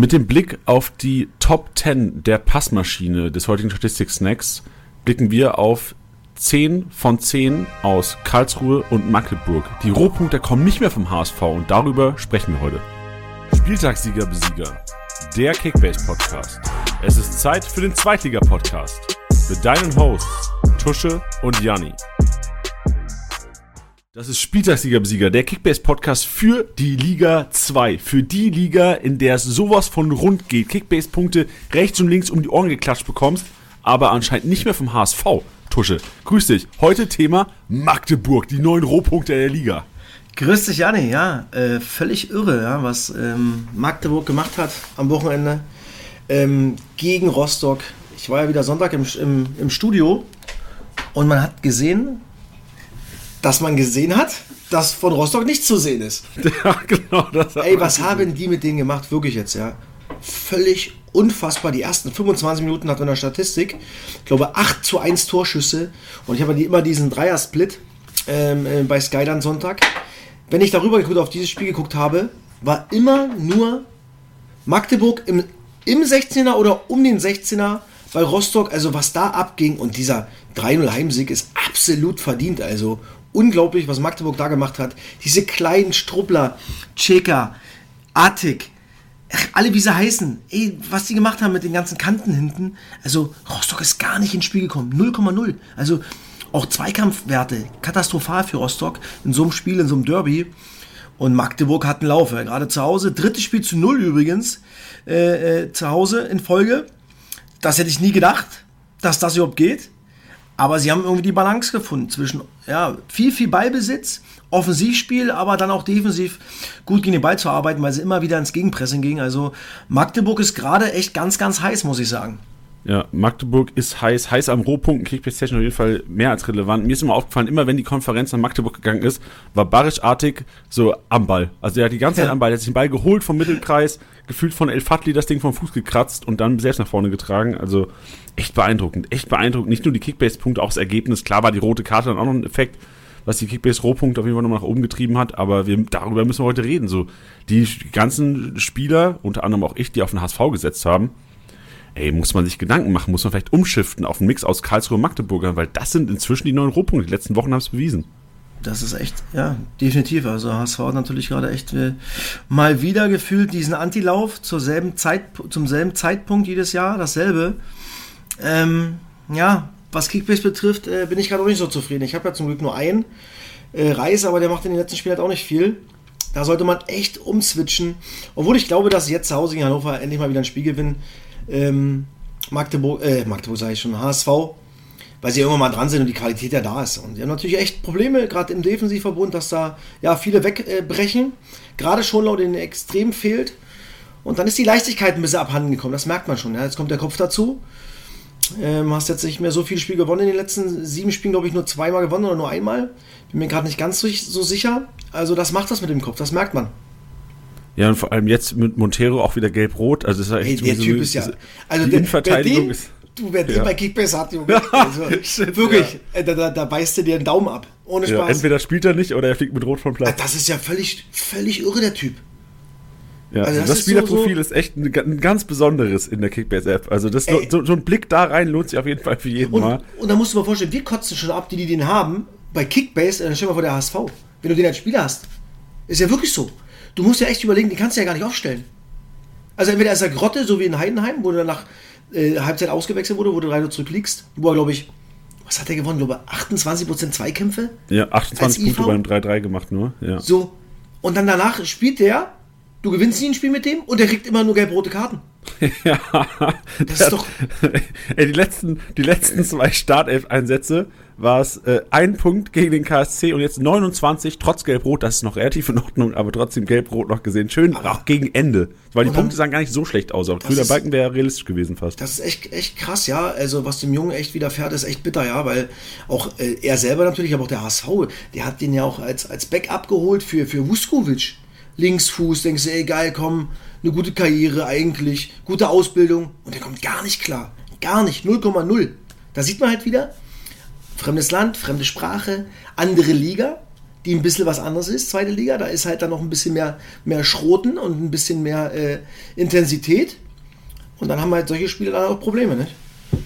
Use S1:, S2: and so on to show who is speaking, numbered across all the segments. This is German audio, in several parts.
S1: Mit dem Blick auf die Top 10 der Passmaschine des heutigen Statistik-Snacks blicken wir auf 10 von 10 aus Karlsruhe und Magdeburg. Die Rohpunkte kommen nicht mehr vom HSV und darüber sprechen wir heute. Spieltagssieger Besieger, der Kickbase Podcast. Es ist Zeit für den Zweitliga Podcast mit deinen Hosts Tusche und Janni. Das ist Spieltagssieger-Besieger, der Kickbase-Podcast für die Liga 2. Für die Liga, in der es sowas von rund geht. Kickbase-Punkte rechts und links um die Ohren geklatscht bekommst, aber anscheinend nicht mehr vom HSV. Tusche, grüß dich. Heute Thema Magdeburg, die neuen Rohpunkte der Liga.
S2: Grüß dich, Janni. Ja, äh, völlig irre, ja, was ähm, Magdeburg gemacht hat am Wochenende ähm, gegen Rostock. Ich war ja wieder Sonntag im, im, im Studio und man hat gesehen, dass man gesehen hat, dass von Rostock nichts zu sehen ist. Ja, genau. Das Ey, was haben die mit denen gemacht? Wirklich jetzt, ja. Völlig unfassbar. Die ersten 25 Minuten hat man in der Statistik, ich glaube, 8 zu 1 Torschüsse. Und ich habe immer diesen Dreier-Split ähm, äh, bei Sky dann Sonntag. Wenn ich darüber geguckt, auf dieses Spiel geguckt habe, war immer nur Magdeburg im, im 16er oder um den 16er bei Rostock. Also was da abging und dieser 3-0 Heimsieg ist absolut verdient. Also unglaublich, was Magdeburg da gemacht hat. Diese kleinen Struppler, Cheka, Attic, alle wie sie heißen, ey, was die gemacht haben mit den ganzen Kanten hinten. Also Rostock ist gar nicht ins Spiel gekommen. 0,0. Also auch Zweikampfwerte, katastrophal für Rostock in so einem Spiel, in so einem Derby. Und Magdeburg hat einen Lauf, ja, gerade zu Hause. Drittes Spiel zu null übrigens, äh, äh, zu Hause in Folge. Das hätte ich nie gedacht, dass das überhaupt geht. Aber sie haben irgendwie die Balance gefunden zwischen ja, viel, viel Ballbesitz, Offensivspiel, aber dann auch defensiv gut gegen den Ball zu arbeiten, weil sie immer wieder ins Gegenpressing gingen. Also Magdeburg ist gerade echt ganz, ganz heiß, muss ich sagen.
S1: Ja, Magdeburg ist heiß, heiß am Rohpunkt, Kickbase-Technik auf jeden Fall mehr als relevant. Mir ist immer aufgefallen, immer wenn die Konferenz nach Magdeburg gegangen ist, war Barisch-artig so am Ball. Also der hat die ganze Zeit am Ball, der hat sich den Ball geholt vom Mittelkreis, gefühlt von El Fatli das Ding vom Fuß gekratzt und dann selbst nach vorne getragen. Also echt beeindruckend, echt beeindruckend. Nicht nur die Kickbase-Punkte, auch das Ergebnis. Klar war die rote Karte dann auch noch ein Effekt, was die Kickbase-Rohpunkte auf jeden Fall nochmal nach oben getrieben hat, aber wir, darüber müssen wir heute reden. So, die ganzen Spieler, unter anderem auch ich, die auf den HSV gesetzt haben, ey, muss man sich Gedanken machen, muss man vielleicht umschiften auf einen Mix aus Karlsruhe und Magdeburger, weil das sind inzwischen die neuen Rohpunkte. Die letzten Wochen haben es bewiesen.
S2: Das ist echt, ja, definitiv. Also HSV hat natürlich gerade echt äh, mal wieder gefühlt diesen Antilauf zur selben Zeit, zum selben Zeitpunkt jedes Jahr, dasselbe. Ähm, ja, was Kickbase betrifft, äh, bin ich gerade auch nicht so zufrieden. Ich habe ja zum Glück nur einen äh, Reis, aber der macht in den letzten Spielen halt auch nicht viel. Da sollte man echt umswitchen. Obwohl ich glaube, dass jetzt zu Hause in Hannover endlich mal wieder ein Spiel gewinnen ähm, Magdeburg, äh, Magdeburg sage ich schon, HSV, weil sie irgendwann mal dran sind und die Qualität ja da ist. Und sie haben natürlich echt Probleme, gerade im Defensivverbund, dass da ja viele wegbrechen. gerade schon laut den extrem fehlt. Und dann ist die Leichtigkeit ein bisschen abhanden gekommen, das merkt man schon. Ja. Jetzt kommt der Kopf dazu. Ähm, hast jetzt nicht mehr so viele Spiele gewonnen in den letzten sieben Spielen, glaube ich, nur zweimal gewonnen oder nur einmal. Bin mir gerade nicht ganz so sicher. Also das macht das mit dem Kopf, das merkt man.
S1: Ja, und vor allem jetzt mit Montero auch wieder gelb-rot. Also ist
S2: echt hey, der Typ ist ja. Also die Innenverteidigung den, ist. Du, wer den ja. bei Kickbase hat, Junge. Also, wirklich, ja. Äh, da, da, da beißt du dir einen Daumen ab. Ohne Spaß. Ja,
S1: entweder spielt er nicht oder er fliegt mit Rot vom Platz.
S2: Ah, das ist ja völlig, völlig irre, der Typ.
S1: Ja, also das, das Spielerprofil so, so ist echt ein, ein, ganz besonderes in der Kickbase-App. Also das, so, so, ein Blick da rein lohnt sich auf jeden Fall für jeden
S2: und,
S1: Mal.
S2: Und da musst du mal vorstellen, wir kotzen schon ab, die, die den haben, bei Kickbase, dann stell dir mal vor der HSV. Wenn du den als Spieler hast. Ist ja wirklich so du musst ja echt überlegen, die kannst du ja gar nicht aufstellen. Also entweder ist er Grotte, so wie in Heidenheim, wo du nach äh, Halbzeit ausgewechselt wurde, wo du 3 zurückliegst, wo er, glaube ich, was hat er gewonnen? Ich glaube 28% Zweikämpfe?
S1: Ja, 28 Punkte beim 3-3 gemacht nur. Ja.
S2: So. Und dann danach spielt der, du gewinnst nie ein Spiel mit dem und der kriegt immer nur gelb-rote Karten. ja.
S1: Das ist doch. Ey, die letzten, die letzten zwei Startelf-Einsätze war es äh, ein Punkt gegen den KSC und jetzt 29, trotz Gelb-Rot, das ist noch relativ in Ordnung, aber trotzdem Gelb-Rot noch gesehen. Schön, aber auch gegen Ende. Weil die Punkte sahen gar nicht so schlecht aus. Aber grüner Balken wäre realistisch gewesen fast.
S2: Das ist echt, echt krass, ja. Also, was dem Jungen echt widerfährt, ist echt bitter, ja. Weil auch äh, er selber natürlich, aber auch der HSV, der hat den ja auch als, als Backup geholt für, für Vuskovic. Linksfuß, denkst du, ey, geil, komm, eine gute Karriere eigentlich, gute Ausbildung. Und der kommt gar nicht klar. Gar nicht, 0,0. Da sieht man halt wieder, Fremdes Land, fremde Sprache, andere Liga. die ein bisschen was anderes ist, zweite Liga. Da ist halt dann noch ein bisschen mehr, mehr Schroten und ein bisschen mehr äh, Intensität. Und dann haben halt solche Spiele dann auch Probleme, nicht?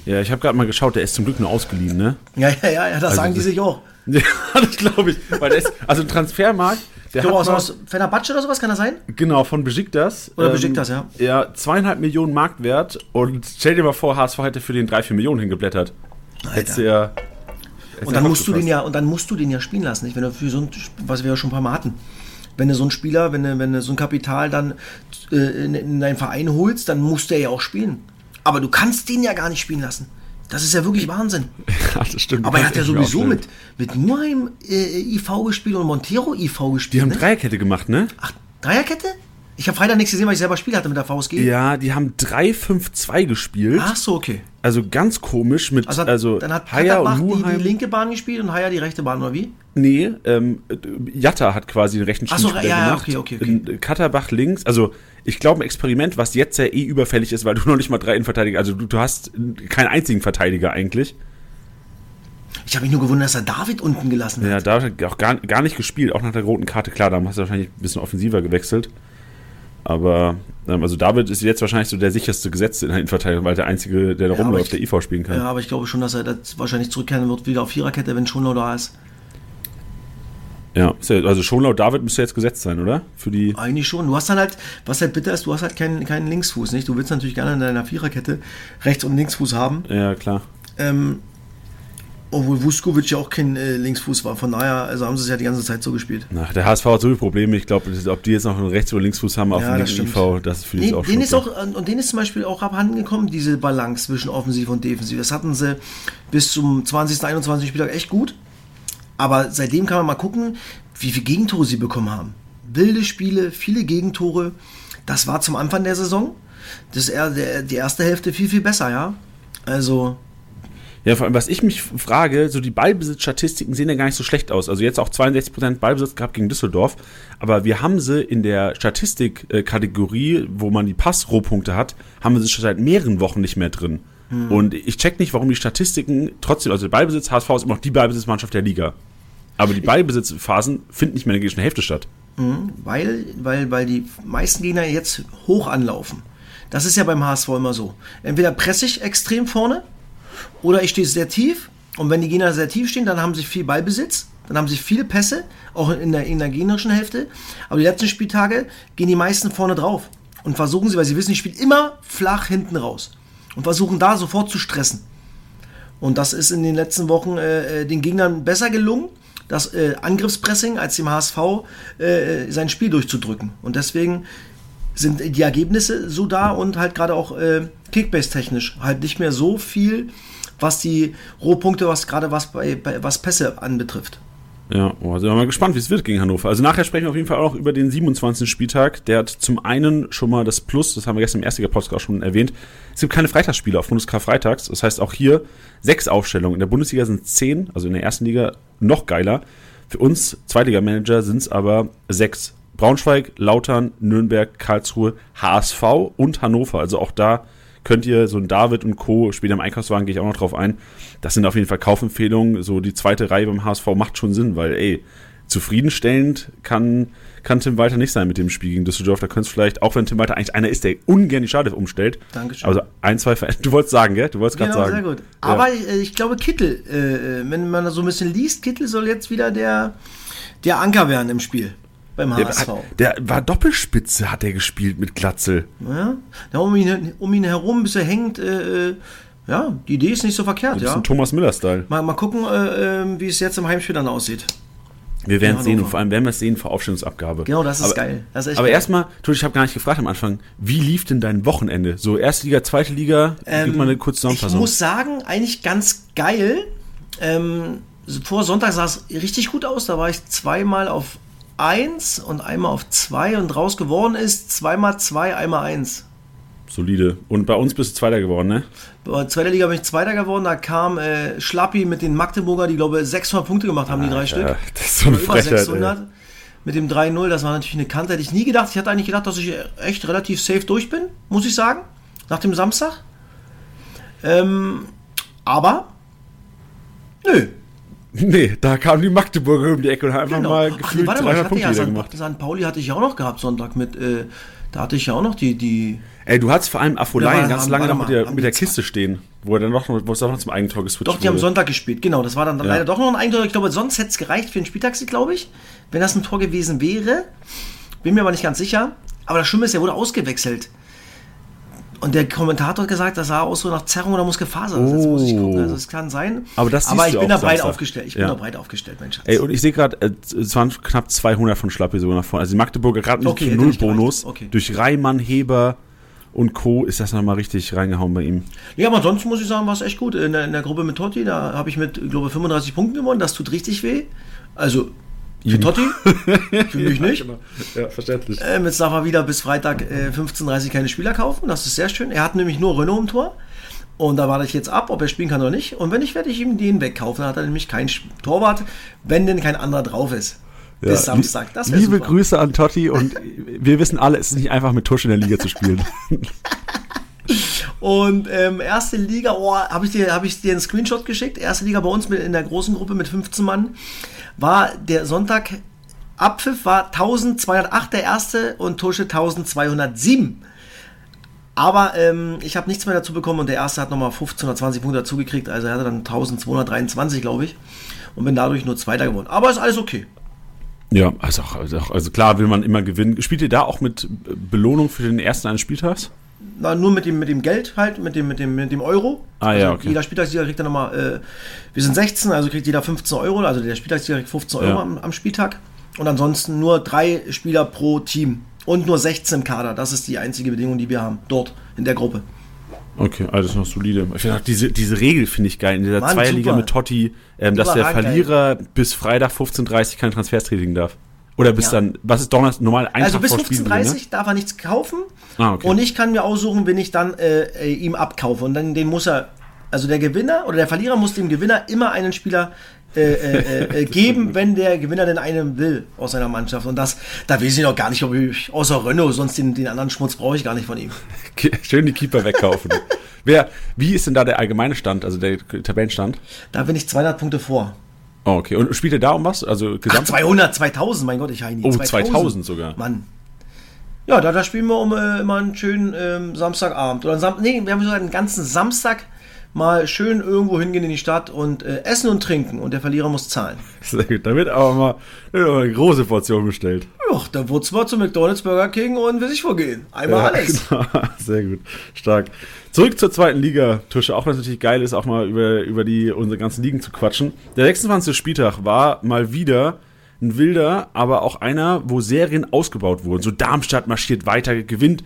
S1: Ja, ich habe gerade mal geschaut, der ist zum Glück nur ausgeliehen, ne?
S2: Ja, ja, ja, das
S1: Also
S2: sagen die sich auch.
S1: Ja, das glaube ich. Weil der ist, also ein Transfermarkt, der
S2: Ich glaube, aus,
S1: mal,
S2: aus Fenerbahce oder sowas kann das sein?
S1: genau von Besiktas.
S2: Oder Besiktas, ja.
S1: Ja, zweieinhalb Millionen Marktwert und stell dir mal vor, HSV hätte für den drei, vier Millionen hingeblättert. Hättest du ja.
S2: Und dann musst du den ja, und dann musst du den ja spielen lassen, nicht? Wenn du für so ein, was wir ja schon ein paar Mal hatten. Wenn du so einen Spieler, wenn du, wenn du so ein Kapital dann äh, in, in deinen Verein holst, dann muss der ja auch spielen. Aber du kannst den ja gar nicht spielen lassen. Das ist ja wirklich Wahnsinn.
S1: Ja, das stimmt.
S2: Aber er
S1: Du
S2: hat ja sowieso mit, mit Muheim äh, IV gespielt und Montero IV gespielt.
S1: Die haben
S2: ne?
S1: Dreierkette gemacht, ne?
S2: Ach, Dreierkette? Ich habe Freitag nichts gesehen, weil ich selber Spiel hatte mit der VSG.
S1: Ja, die haben 3-5-2 gespielt.
S2: Ach so, okay.
S1: Also ganz komisch mit
S2: Also, hat,
S1: also
S2: dann hat
S1: Haya und
S2: die, die linke Bahn gespielt und Haya die rechte Bahn, oder wie?
S1: Nee, ähm, Jatta hat quasi den rechten
S2: Ach so, ja, ja,
S1: gemacht.
S2: okay, okay, okay.
S1: In Katterbach links. Also ich glaube ein Experiment, was jetzt ja eh überfällig ist, weil du noch nicht mal drei Innenverteidiger, also du, du hast keinen einzigen Verteidiger eigentlich.
S2: Ich habe mich nur gewundert, dass er David unten gelassen hat.
S1: Ja, da hat auch gar, gar nicht gespielt, auch nach der roten Karte. Klar, da hast du wahrscheinlich ein bisschen offensiver gewechselt. Aber, ähm, also David ist jetzt wahrscheinlich so der sicherste Gesetzte in der Innenverteidigung, weil der Einzige, der da
S2: Ja,
S1: rumläuft,
S2: ich-
S1: der IV spielen kann.
S2: Ja, aber ich glaube schon, dass er das wahrscheinlich zurückkehren wird, wieder auf Viererkette, wenn Schonlau da ist.
S1: Ja, ist ja also Schonlau David müsste jetzt gesetzt sein, oder? Für die.
S2: Eigentlich schon. Du hast dann halt, was halt bitter ist, du hast halt keinen, keinen Linksfuß, nicht? Du willst natürlich gerne in deiner Viererkette Rechts- und Linksfuß haben.
S1: Ja, klar.
S2: Ähm, obwohl Vuskovic ja auch kein äh, Linksfuß war. Von daher, also haben sie es ja die ganze Zeit so gespielt.
S1: Na, der HSV hat so viele Probleme. Ich glaube, ob die jetzt noch einen Rechts- oder Linksfuß haben auf
S2: Ja,
S1: dem linken. IV, das ist für die
S2: Nee,
S1: auch
S2: denen ist auch, und denen ist zum Beispiel auch abhanden gekommen, diese Balance zwischen Offensiv und Defensiv. Das hatten sie bis zum 20., 21. Spieltag echt gut. Aber seitdem kann man mal gucken, wie viele Gegentore sie bekommen haben. Wilde Spiele, viele Gegentore. Das war zum Anfang der Saison. Das ist eher der, die erste Hälfte viel, viel besser, ja. Also,
S1: Ja, vor allem, was ich mich frage, so die Ballbesitzstatistiken sehen ja gar nicht so schlecht aus. Also jetzt auch 62% Ballbesitz gehabt gegen Düsseldorf, aber wir haben sie in der Statistikkategorie, wo man die Passrohpunkte hat, haben wir sie schon seit mehreren Wochen nicht mehr drin. Und ich check nicht, warum die Statistiken trotzdem, also der Ballbesitz, HSV ist immer noch die Ballbesitzmannschaft der Liga. Aber die Ballbesitzphasen finden nicht mehr in der gegnerischen Hälfte statt.
S2: weil, weil, weil die meisten Gegner jetzt hoch anlaufen. Das ist ja beim HSV immer so. Entweder presse ich extrem vorne oder ich stehe sehr tief. Und wenn die Gegner sehr tief stehen, dann haben sie viel Ballbesitz, dann haben sie viele Pässe, auch in der, in der gegnerischen Hälfte. Aber die letzten Spieltage gehen die meisten vorne drauf und versuchen sie, weil sie wissen, ich spiele immer flach hinten raus und versuchen da sofort zu stressen. Und das ist in den letzten Wochen äh, äh, den Gegnern besser gelungen, das äh, Angriffspressing, als dem HSV äh, sein Spiel durchzudrücken. Und deswegen sind die Ergebnisse so da und halt gerade auch äh, Kickbase-technisch halt nicht mehr so viel, was die Rohpunkte, was gerade was bei, bei was Pässe anbetrifft.
S1: Ja, oh, sind wir mal gespannt, wie es wird gegen Hannover. Also nachher sprechen wir auf jeden Fall auch über den 27. Spieltag. Der hat zum einen schon mal das Plus, das haben wir gestern im ersten Podcast auch schon erwähnt. Es gibt keine Freitagsspiele auf Bundeskarfreitags. Das heißt auch hier sechs Aufstellungen. In der Bundesliga sind zehn, also in der ersten Liga noch geiler. Für uns Zweitliga-Manager sind es aber sechs. Braunschweig, Lautern, Nürnberg, Karlsruhe, HSV und Hannover. Also auch da könnt ihr so ein David und Co. später im Einkaufswagen gehe ich auch noch drauf ein. Das sind auf jeden Fall Kaufempfehlungen. So die zweite Reihe beim HSV macht schon Sinn, weil ey, zufriedenstellend kann, kann Tim Walter nicht sein mit dem Spiel gegen Düsseldorf. Da könntest du vielleicht, auch wenn Tim Walter eigentlich einer ist, der ungern die Schade umstellt.
S2: Dankeschön.
S1: Also ein, zwei Ver Du wolltest sagen, gell? Du wolltest gerade
S2: Genau,
S1: sagen.
S2: sehr gut. Aber äh, ich glaube, Kittel, äh, äh, wenn man das so ein bisschen liest, Kittel soll jetzt wieder der, der Anker werden im Spiel beim
S1: der,
S2: HSV.
S1: hat, der war Doppelspitze, hat er gespielt mit Glatzel.
S2: Ja, da um ihn, um ihn herum, bis er hängt, äh, äh, ja, die Idee ist nicht so verkehrt,
S1: Das ist
S2: ja.
S1: ein Thomas Miller-Style.
S2: Mal, mal gucken, äh, äh, wie es jetzt im Heimspiel dann aussieht.
S1: Wir werden
S2: Ja,
S1: es sehen und vor allem werden wir es sehen vor Aufstellungsabgabe.
S2: Genau, das ist
S1: aber,
S2: geil. Das ist
S1: aber erstmal, ich habe gar nicht gefragt am Anfang, wie lief denn dein Wochenende? So erste Liga, zweite Liga, gib mal eine kurze
S2: Ich
S1: Zusammenfassung.
S2: muss sagen, eigentlich ganz geil. Ähm, vor Sonntag sah es richtig gut aus. Da war ich zweimal auf 1 und einmal auf 2 und draus geworden ist zweimal 2, einmal 1.
S1: Solide. Und bei uns bist du Zweiter geworden, ne?
S2: Bei der zweiten Liga bin ich Zweiter geworden. Da kam äh, Schlappi mit den Magdeburger, die glaube ich 600 Punkte gemacht haben, die drei Stück.
S1: Ja, das ist so eine
S2: Über
S1: Frechheit.
S2: 600.
S1: Ey.
S2: Mit dem 3-0, das war natürlich eine Kante. Hätte ich nie gedacht. Ich hatte eigentlich gedacht, dass ich echt relativ safe durch bin, muss ich sagen. Nach dem Samstag. Ähm, aber, nö.
S1: Nee, da kamen die Magdeburger um die Ecke und haben einfach
S2: Genau.
S1: mal
S2: Ach, nee,
S1: gefühlt
S2: warte mal, ich
S1: 300
S2: hatte
S1: Punkte
S2: ja St.
S1: gemacht.
S2: St. Pauli hatte ich ja auch noch gehabt Sonntag mit, äh, da hatte ich ja auch noch die, die,
S1: Ey, du hattest vor allem
S2: Ja,
S1: Afolai
S2: warte,
S1: ganz
S2: haben-
S1: lange noch mit der,
S2: haben
S1: mit der Kiste stehen, wo er dann noch, wo es auch noch zum Eigentor geswitcht
S2: doch, die haben
S1: wurde.
S2: Sonntag gespielt, genau, das war dann
S1: Ja.
S2: leider doch noch ein Eigentor, ich glaube, sonst hätte es gereicht für den Spieltagssieg, glaube ich, wenn das ein Tor gewesen wäre, bin mir aber nicht ganz sicher, aber das Schlimme ist, er wurde ausgewechselt. Und der Kommentator hat gesagt, das sah aus so nach Zerrung oder Muskelfaser. Das Jetzt muss ich gucken, also es kann sein.
S1: Aber das
S2: aber ich bin da breit aufgestellt. Ich bin
S1: Ja.
S2: da breit aufgestellt, mein Schatz.
S1: Ey, und ich sehe gerade, äh, es waren knapp 200 von Schlappi sogar nach vorne. Also die Magdeburger gerade mit
S2: Okay, nicht
S1: Null-Bonus.
S2: gereicht. Okay.
S1: Durch Reimann, Heber und Co. ist das nochmal richtig reingehauen bei ihm.
S2: Ja, aber ansonsten muss ich sagen, war es echt gut. In der, in der Gruppe mit Totti, da habe ich mit, ich glaube 35 Punkten gewonnen. Das tut richtig weh. Also, für Totti, für mich nicht.
S1: Ja, verständlich.
S2: Ähm, jetzt darf er wieder bis Freitag äh, 15.30 Uhr keine Spieler kaufen. Das ist sehr schön. Er hat nämlich nur Renault im Tor. Und da warte ich jetzt ab, ob er spielen kann oder nicht. Und wenn nicht, werde ich ihm den wegkaufen. Dann hat er nämlich keinen Sch- Torwart, wenn denn kein anderer drauf ist. Bis Samstag. Das
S1: Liebe
S2: super.
S1: Grüße an Totti und wir wissen alle, es ist nicht einfach mit Tusch in der Liga zu spielen.
S2: Und ähm, erste Liga, oh, habe ich, dir- hab ich dir einen Screenshot geschickt. Erste Liga bei uns mit, in der großen Gruppe mit 15 Mann war der Sonntag. Abpfiff war 1208 der erste und Tusche 1207. Aber ähm, ich habe nichts mehr dazu bekommen und der erste hat nochmal 15 oder 20 Punkte dazu gekriegt. Also er hatte dann 1223, glaube ich. Und bin dadurch nur Zweiter geworden. Aber ist alles okay.
S1: ja, also, also, also klar will man immer gewinnen. Spielt ihr da auch mit Belohnung für den ersten eines Spieltags?
S2: Na, nur mit dem, mit dem Geld halt, mit dem, mit dem, mit dem Euro.
S1: Ah, ja, okay.
S2: Jeder Spieltagssieger kriegt dann nochmal, äh, wir sind 16, also kriegt jeder 15 Euro, also der Spieltagssieger kriegt 15 Euro
S1: Ja.
S2: am, am Spieltag. Und ansonsten nur drei Spieler pro Team. Und nur 16 im Kader. Das ist die einzige Bedingung, die wir haben. Dort, in der Gruppe.
S1: Okay, alles noch solide. Ich auch diese, diese Regel finde ich geil in dieser
S2: Mann,
S1: Zweierliga
S2: super.
S1: mit Totti, ähm, dass der Verlierer bis Freitag 15.30 Uhr keine Transfers tätigen darf. Oder bis
S2: Ja.
S1: dann, was ist Donnerstag, normal ein
S2: Also bis
S1: vor Spiel
S2: 15.30
S1: drin,
S2: Uhr darf er nichts kaufen.
S1: Ah, okay.
S2: Und ich kann mir aussuchen, wen ich dann äh, äh, ihm abkaufe. Und dann den muss er, also der Gewinner oder der Verlierer muss dem Gewinner immer einen Spieler äh, äh, äh, geben, wenn der Gewinner denn einen will aus seiner Mannschaft. Und das, da weiß ich noch gar nicht, ob ich außer Renault, sonst den, den anderen Schmutz brauche ich gar nicht von ihm.
S1: ne? Schön die Keeper wegkaufen. Wer, wie ist denn da der allgemeine Stand, also der Tabellenstand?
S2: Da bin ich 200 Punkte vor.
S1: Oh, okay. Und spielt er da um was? Also
S2: Ach,
S1: gesamt?
S2: 200, 2000, mein Gott, ich heini.
S1: Oh, 2000 sogar.
S2: Mann. Ja, da, da spielen wir um äh, immer einen schönen ähm, Samstagabend. Oder Sam nee, wir haben sogar einen ganzen Samstag mal schön irgendwo hingehen in die Stadt und äh, essen und trinken. Und der Verlierer muss zahlen.
S1: Sehr gut. Da wird aber mal, da wird aber eine große Portion bestellt.
S2: Ja, da wird's mal zu McDonalds, Burger King und will sich vorgehen. Einmal
S1: Ja,
S2: alles.
S1: genau. Sehr gut. Stark. Zurück zur zweiten Liga, Tusche. Auch wenn es natürlich geil ist, auch mal über, über die, unsere ganzen Ligen zu quatschen. Der 26. Spieltag war mal wieder ein wilder, aber auch einer, wo Serien ausgebaut wurden. So Darmstadt marschiert weiter, gewinnt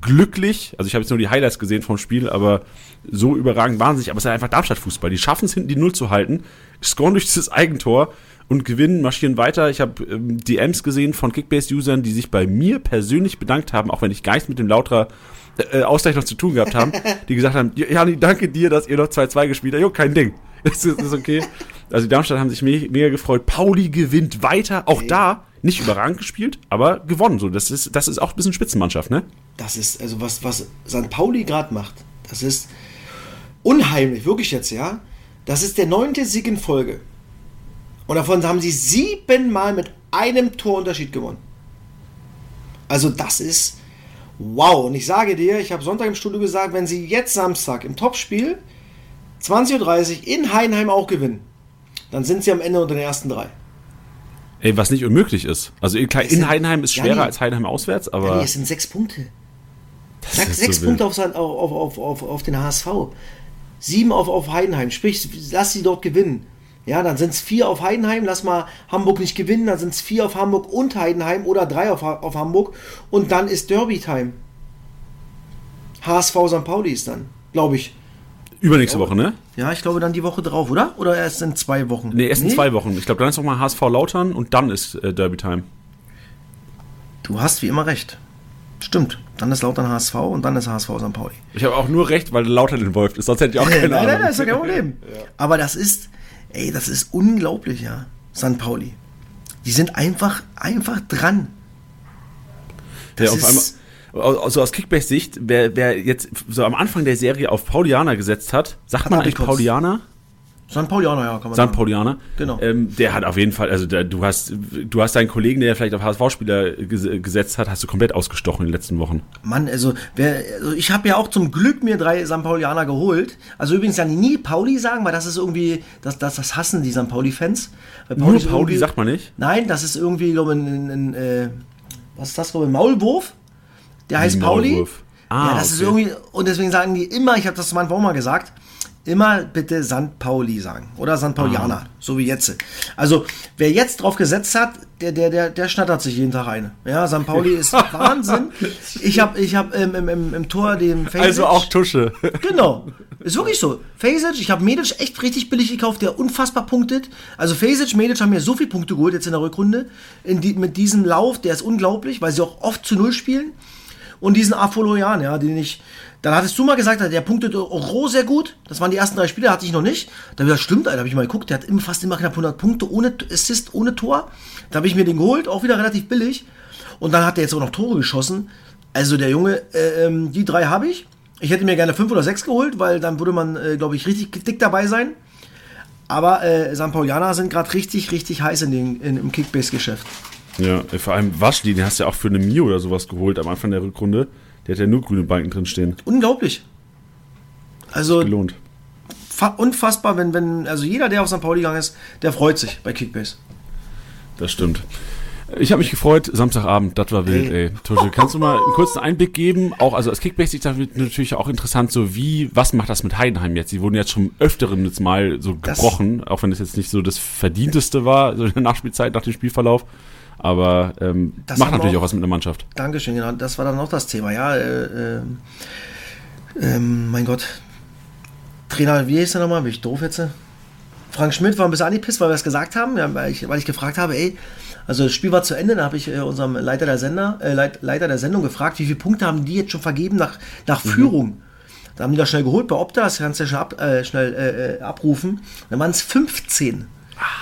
S1: glücklich. Also ich habe jetzt nur die Highlights gesehen vom Spiel, aber so überragend wahnsinnig. Aber es ist halt einfach Darmstadt-Fußball. Die schaffen es hinten die Null zu halten, scoren durch dieses Eigentor und gewinnen, marschieren weiter. Ich habe ähm, DMs gesehen von Kickbase-Usern, die sich bei mir persönlich bedankt haben, auch wenn ich gar nichts mit dem Lauterer äh, Ausgleich noch zu tun gehabt haben, die gesagt haben, Jani, danke dir, dass ihr noch 2-2 gespielt habt. Jo, kein Ding. Das ist, das ist okay. Also die Darmstadt haben sich me mega gefreut. Pauli gewinnt weiter. Auch da nicht überragend gespielt, aber gewonnen. So, das ist, das ist auch ein bisschen Spitzenmannschaft, ne?
S2: Das ist, also was, was St. Pauli gerade macht, das ist unheimlich, wirklich jetzt, ja. Das ist der neunte Sieg in Folge. Und davon haben sie siebenmal mit einem Torunterschied gewonnen. Also das ist wow. Und ich sage dir, ich habe Sonntag im Studio gesagt, wenn sie jetzt Samstag im Topspiel 20.30 Uhr in Heidenheim auch gewinnen, dann sind sie am Ende unter den ersten drei.
S1: Ey, was nicht unmöglich ist. Also klar, in
S2: sind-
S1: Heidenheim ist
S2: Ja,
S1: schwerer
S2: nee.
S1: als Heidenheim auswärts, aber
S2: nee, es sind sechs Punkte. Sag, sechs
S1: so
S2: Punkte auf, auf, auf, auf den HSV. Sieben auf, auf Heidenheim. Sprich, lass sie dort gewinnen. Ja, dann sind es vier auf Heidenheim. Lass mal Hamburg nicht gewinnen. Dann sind es vier auf Hamburg und Heidenheim oder drei auf, auf Hamburg. Und dann ist Derby-Time. HSV St. Pauli ist dann, glaube ich.
S1: Übernächste Woche, ne?
S2: Ja, ich glaube dann die Woche drauf, oder? Oder erst in zwei Wochen?
S1: Nee, erst in zwei Wochen. Ich glaube, dann ist noch mal HSV Lautern und dann ist äh, Derby Time.
S2: Du hast wie immer recht. Stimmt. Dann ist Lautern HSV und dann ist HSV St. Pauli.
S1: Ich habe auch nur recht, weil Lautern involviert ist. Sonst hätte ich auch keine
S2: nein,
S1: Ahnung.
S2: nein, nein, ist ja kein Problem. Aber das ist, ey, das ist unglaublich, ja. St. Pauli. Die sind einfach, einfach dran.
S1: Ja,
S2: Das
S1: vor allem,
S2: ist-
S1: also aus Kickbase-Sicht, wer, wer jetzt so am Anfang der Serie auf Paulianer gesetzt hat, sagt man eigentlich. Paulianer?
S2: St. Paulianer, ja, kann man
S1: St. Paulianer.
S2: Genau.
S1: Ähm, der hat auf jeden Fall, also der, du hast, du hast deinen Kollegen, der vielleicht auf HSV-Spieler ges gesetzt hat, hast du komplett ausgestochen in den letzten Wochen.
S2: Mann, also, wer, also ich habe ja auch zum Glück mir drei St. Paulianer geholt. Also übrigens ja nie Pauli sagen, weil das ist irgendwie, das, das, das hassen die St. Pauli-Fans.
S1: Nur
S2: ist
S1: Pauli sagt man nicht.
S2: Nein, das ist irgendwie, glaube ich, ein, ein, ein äh, was ist das, glaube ich, ein Maulwurf? Der heißt
S1: Wie
S2: Pauli.
S1: Maulwurf. Ah,
S2: ja, das ist
S1: okay.
S2: irgendwie, und deswegen sagen die immer, ich habe das manchmal auch mal gesagt, immer bitte St. Pauli sagen. Oder St. Paulianer, so wie jetzt. Also, wer jetzt drauf gesetzt hat, der, der, der, der schnattert sich jeden Tag ein. Ja, St. Pauli ist Wahnsinn. Ich habe ich hab, im, im, im Tor den Fasic.
S1: Also auch Tusche.
S2: Genau. Ist wirklich so. Fasic, ich habe Medic echt richtig billig gekauft, der unfassbar punktet. Also Fasic, Medic haben mir so viele Punkte geholt jetzt in der Rückrunde. In die, mit diesem Lauf, der ist unglaublich, weil sie auch oft zu Null spielen. Und diesen Afoloyan, ja, den ich. Dann hattest du mal gesagt, der punktet Oro sehr gut. Das waren die ersten drei Spiele, hatte ich noch nicht. Da habe ich gesagt, stimmt, Alter, habe ich mal geguckt. Der hat immer, fast immer knapp 100 Punkte ohne Assist, ohne Tor. Da habe ich mir den geholt, auch wieder relativ billig. Und dann hat er jetzt auch noch Tore geschossen. Also der Junge, äh, ähm, die drei habe ich. Ich hätte mir gerne fünf oder sechs geholt, weil dann würde man, äh, glaube ich, richtig dick dabei sein. Aber äh, St. Paulianer sind gerade richtig, richtig heiß in den, in, im Kickbase-Geschäft.
S1: Ja, vor allem Waschli, den hast du ja auch für eine Mio oder sowas geholt am Anfang der Rückrunde. Der hat ja nur grüne Balken drin stehen.
S2: Unglaublich. Also
S1: Gelohnt.
S2: fa- unfassbar, wenn, wenn, also jeder, der auf St. Pauli gegangen ist, der freut sich bei Kickbase.
S1: Das stimmt. Ich habe mich gefreut, Samstagabend, das war wild,
S2: Ey.
S1: Tusche, kannst du mal einen kurzen Einblick geben? Auch, also als Kickbase ist natürlich auch interessant, so wie, was macht das mit Heidenheim jetzt? Die wurden jetzt schon öfteren jetzt mal so
S2: Das-
S1: gebrochen, auch wenn es jetzt nicht so das Verdienteste war, so in der Nachspielzeit, nach dem Spielverlauf. Aber ähm,
S2: Das
S1: macht natürlich
S2: auch-
S1: auch was mit der Mannschaft.
S2: Dankeschön, genau. Das war dann noch das Thema. Ja, äh, ähm, ähm, mein Gott. Trainer, wie hieß der nochmal? Bin ich doof jetzt? Frank Schmidt war ein bisschen angepisst, weil wir es gesagt haben, ja, weil, ich, weil ich gefragt habe, ey, also das Spiel war zu Ende, da habe ich äh, unserem Leiter der Sender, äh, Leit, Leiter der Sendung gefragt, wie viele Punkte haben die jetzt schon vergeben nach, nach Führung? Da haben die das schnell geholt bei Opta, das kannst du ja schnell, ab, äh, schnell äh, äh, abrufen. Dann waren es 15.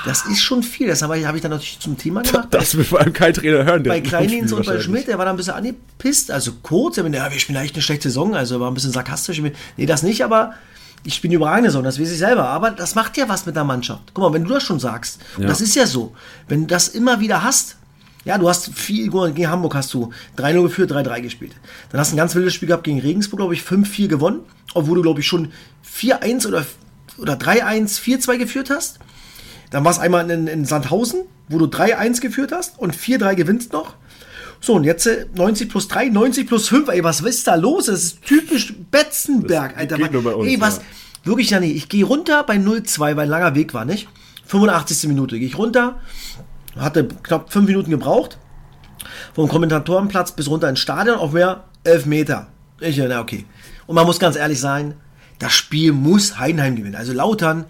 S2: Das ist schon viel. Das habe ich, dann natürlich zum Thema gemacht.
S1: Das will vor allem kein Trainer hören.
S2: bei
S1: Spiel
S2: und bei. Schmidt, der war da ein bisschen angepisst, also kurz, er meinte, ja, wir spielen eigentlich eine schlechte Saison, also er war ein bisschen sarkastisch. Nee, das nicht, aber ich spiele eine überragende Saison, das weiß ich selber, aber das macht ja was mit der Mannschaft. Guck mal, wenn du das schon sagst, und
S1: Ja.
S2: das ist ja so, wenn du das immer wieder hast, ja, du hast viel, gegen Hamburg hast du 3-0 geführt, 3-3 gespielt. Dann hast du ein ganz wildes Spiel gehabt gegen Regensburg, glaube ich, 5-4 gewonnen, obwohl du, glaube ich, schon 4-1 oder, oder 3-1, 4-2 geführt hast. Dann war es einmal in, in Sandhausen, wo du 3-1 geführt hast und 4-3 gewinnst noch. So, und jetzt äh, 90 plus 3, 90 plus 5. Ey, was ist da los? Das ist typisch Betzenberg,
S1: Das
S2: Alter.
S1: geht nur bei uns,
S2: ey, was?
S1: ja.
S2: Wirklich, ja, nee. Ich gehe runter bei 0-2, weil ein langer Weg war, nicht? 85. Minute gehe ich runter. Hatte knapp 5 Minuten gebraucht. Vom Kommentatorenplatz bis runter ins Stadion auf mehr 11 Meter. Ich, na, okay. Und man muss ganz ehrlich sein, das Spiel muss Heidenheim gewinnen. Also Lautern,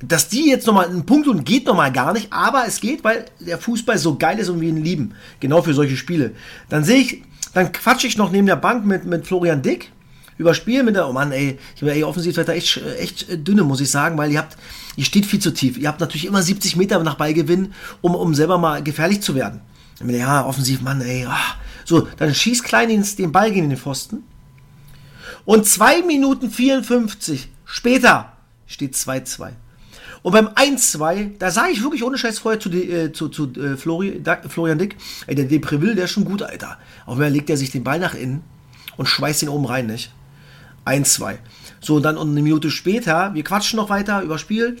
S2: dass die jetzt nochmal einen Punkt und geht nochmal gar nicht, aber es geht, weil der Fußball so geil ist und wir ihn lieben. Genau für solche Spiele. Dann sehe ich, dann quatsche ich noch neben der Bank mit, mit Florian Dick über Spiel mit der, oh Mann, ey, ich bin ey, offensiv seid ihr echt, echt dünne, muss ich sagen, weil ihr habt, ihr steht viel zu tief. Ihr habt natürlich immer 70 Meter nach Ballgewinn, um, um selber mal gefährlich zu werden. Dann Ja, offensiv, Mann, ey, ah. So, dann schießt Kleindienst den Ball gegen den Pfosten. Und 2 Minuten 54 später steht 2-2. Und beim 1-2, da sah ich wirklich ohne Scheiß vorher zu, äh, zu, zu äh, Flori, da, Florian Dick, ey, der Depreville, der ist schon gut, Alter. Auf einmal legt er sich den Ball nach innen und schweißt ihn oben rein, nicht? 1-2. So, und dann eine Minute später, wir quatschen noch weiter über Spiel.